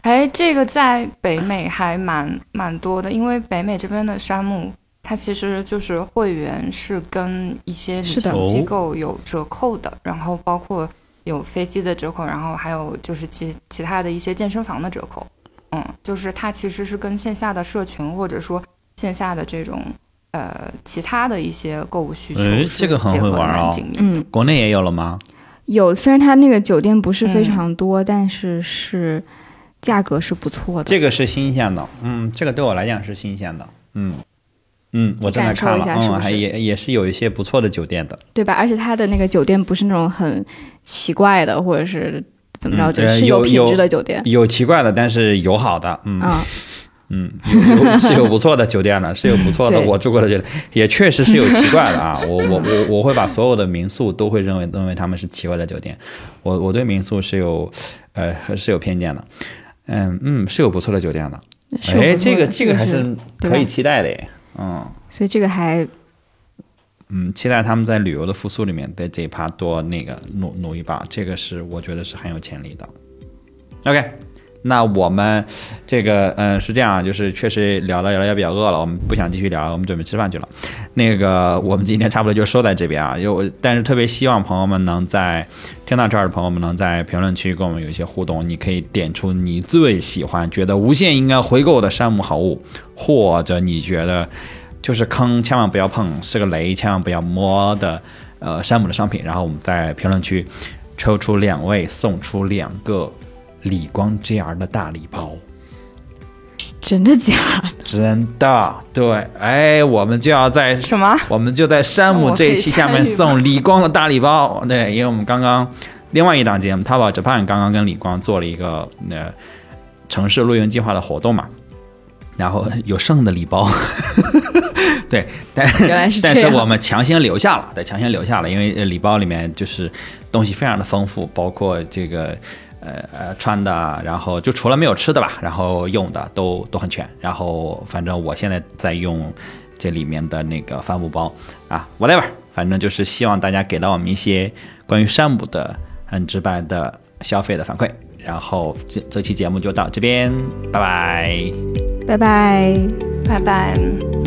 哎，这个在北美还蛮蛮多的，因为北美这边的山姆，它其实就是会员是跟一些旅行机构有折扣的，然后包括。有飞机的折扣，然后还有就是其其他的一些健身房的折扣，嗯，就是它其实是跟线下的社群或者说线下的这种呃其他的一些购物需求这个很会玩啊，嗯，国内也有了吗？有，虽然它那个酒店不是非常多，但是是价格是不错的。这个是新鲜的，嗯，这个对我来讲是新鲜的，嗯。嗯，我正在看了，嗯，还也也是有一些不错的酒店的，对吧？而且它的那个酒店不是那种很奇怪的，或者是怎么着，就是有品质的酒店。有奇怪的，但是有好的，嗯嗯，<laughs> 有有是有不错的酒店的，是有不错的。我住过的酒店也确实是有奇怪的啊。我我我我会把所有的民宿都会认为认为他们是奇怪的酒店。我我对民宿是有呃是有偏见的。嗯嗯，是有不错的酒店的。哎，这个这个还是可以期待的。嗯，所以这个还，嗯，期待他们在旅游的复苏里面，在这一趴多那个努努一把，这个是我觉得是很有潜力的。OK。那我们这个嗯是这样，就是确实聊了聊了也比较饿了，我们不想继续聊，我们准备吃饭去了。那个我们今天差不多就收在这边啊，有但是特别希望朋友们能在听到这儿的朋友们能在评论区跟我们有一些互动，你可以点出你最喜欢、觉得无限应该回购的山姆好物，或者你觉得就是坑千万不要碰，是个雷千万不要摸的呃山姆的商品，然后我们在评论区。抽出两位送出两个理光 JR 的大礼包。真的假的？真的，对，哎，我们就要在什么？我们就在山姆这一期下面送李光的大礼包。对，因为我们刚刚另外一档节目《淘宝 Japan》刚刚跟李光做了一个呃城市露营计划的活动嘛，然后有剩的礼包，<laughs> 对，<laughs> 但原来是但是我们强行留下了，对，强行留下了，因为礼包里面就是东西非常的丰富，包括这个。呃呃，穿的，然后就除了没有吃的吧，然后用的都都很全。然后反正我现在在用这里面的那个帆布包啊，whatever，反正就是希望大家给到我们一些关于山姆的很直白的消费的反馈。然后这这期节目就到这边，拜拜，拜拜，拜拜。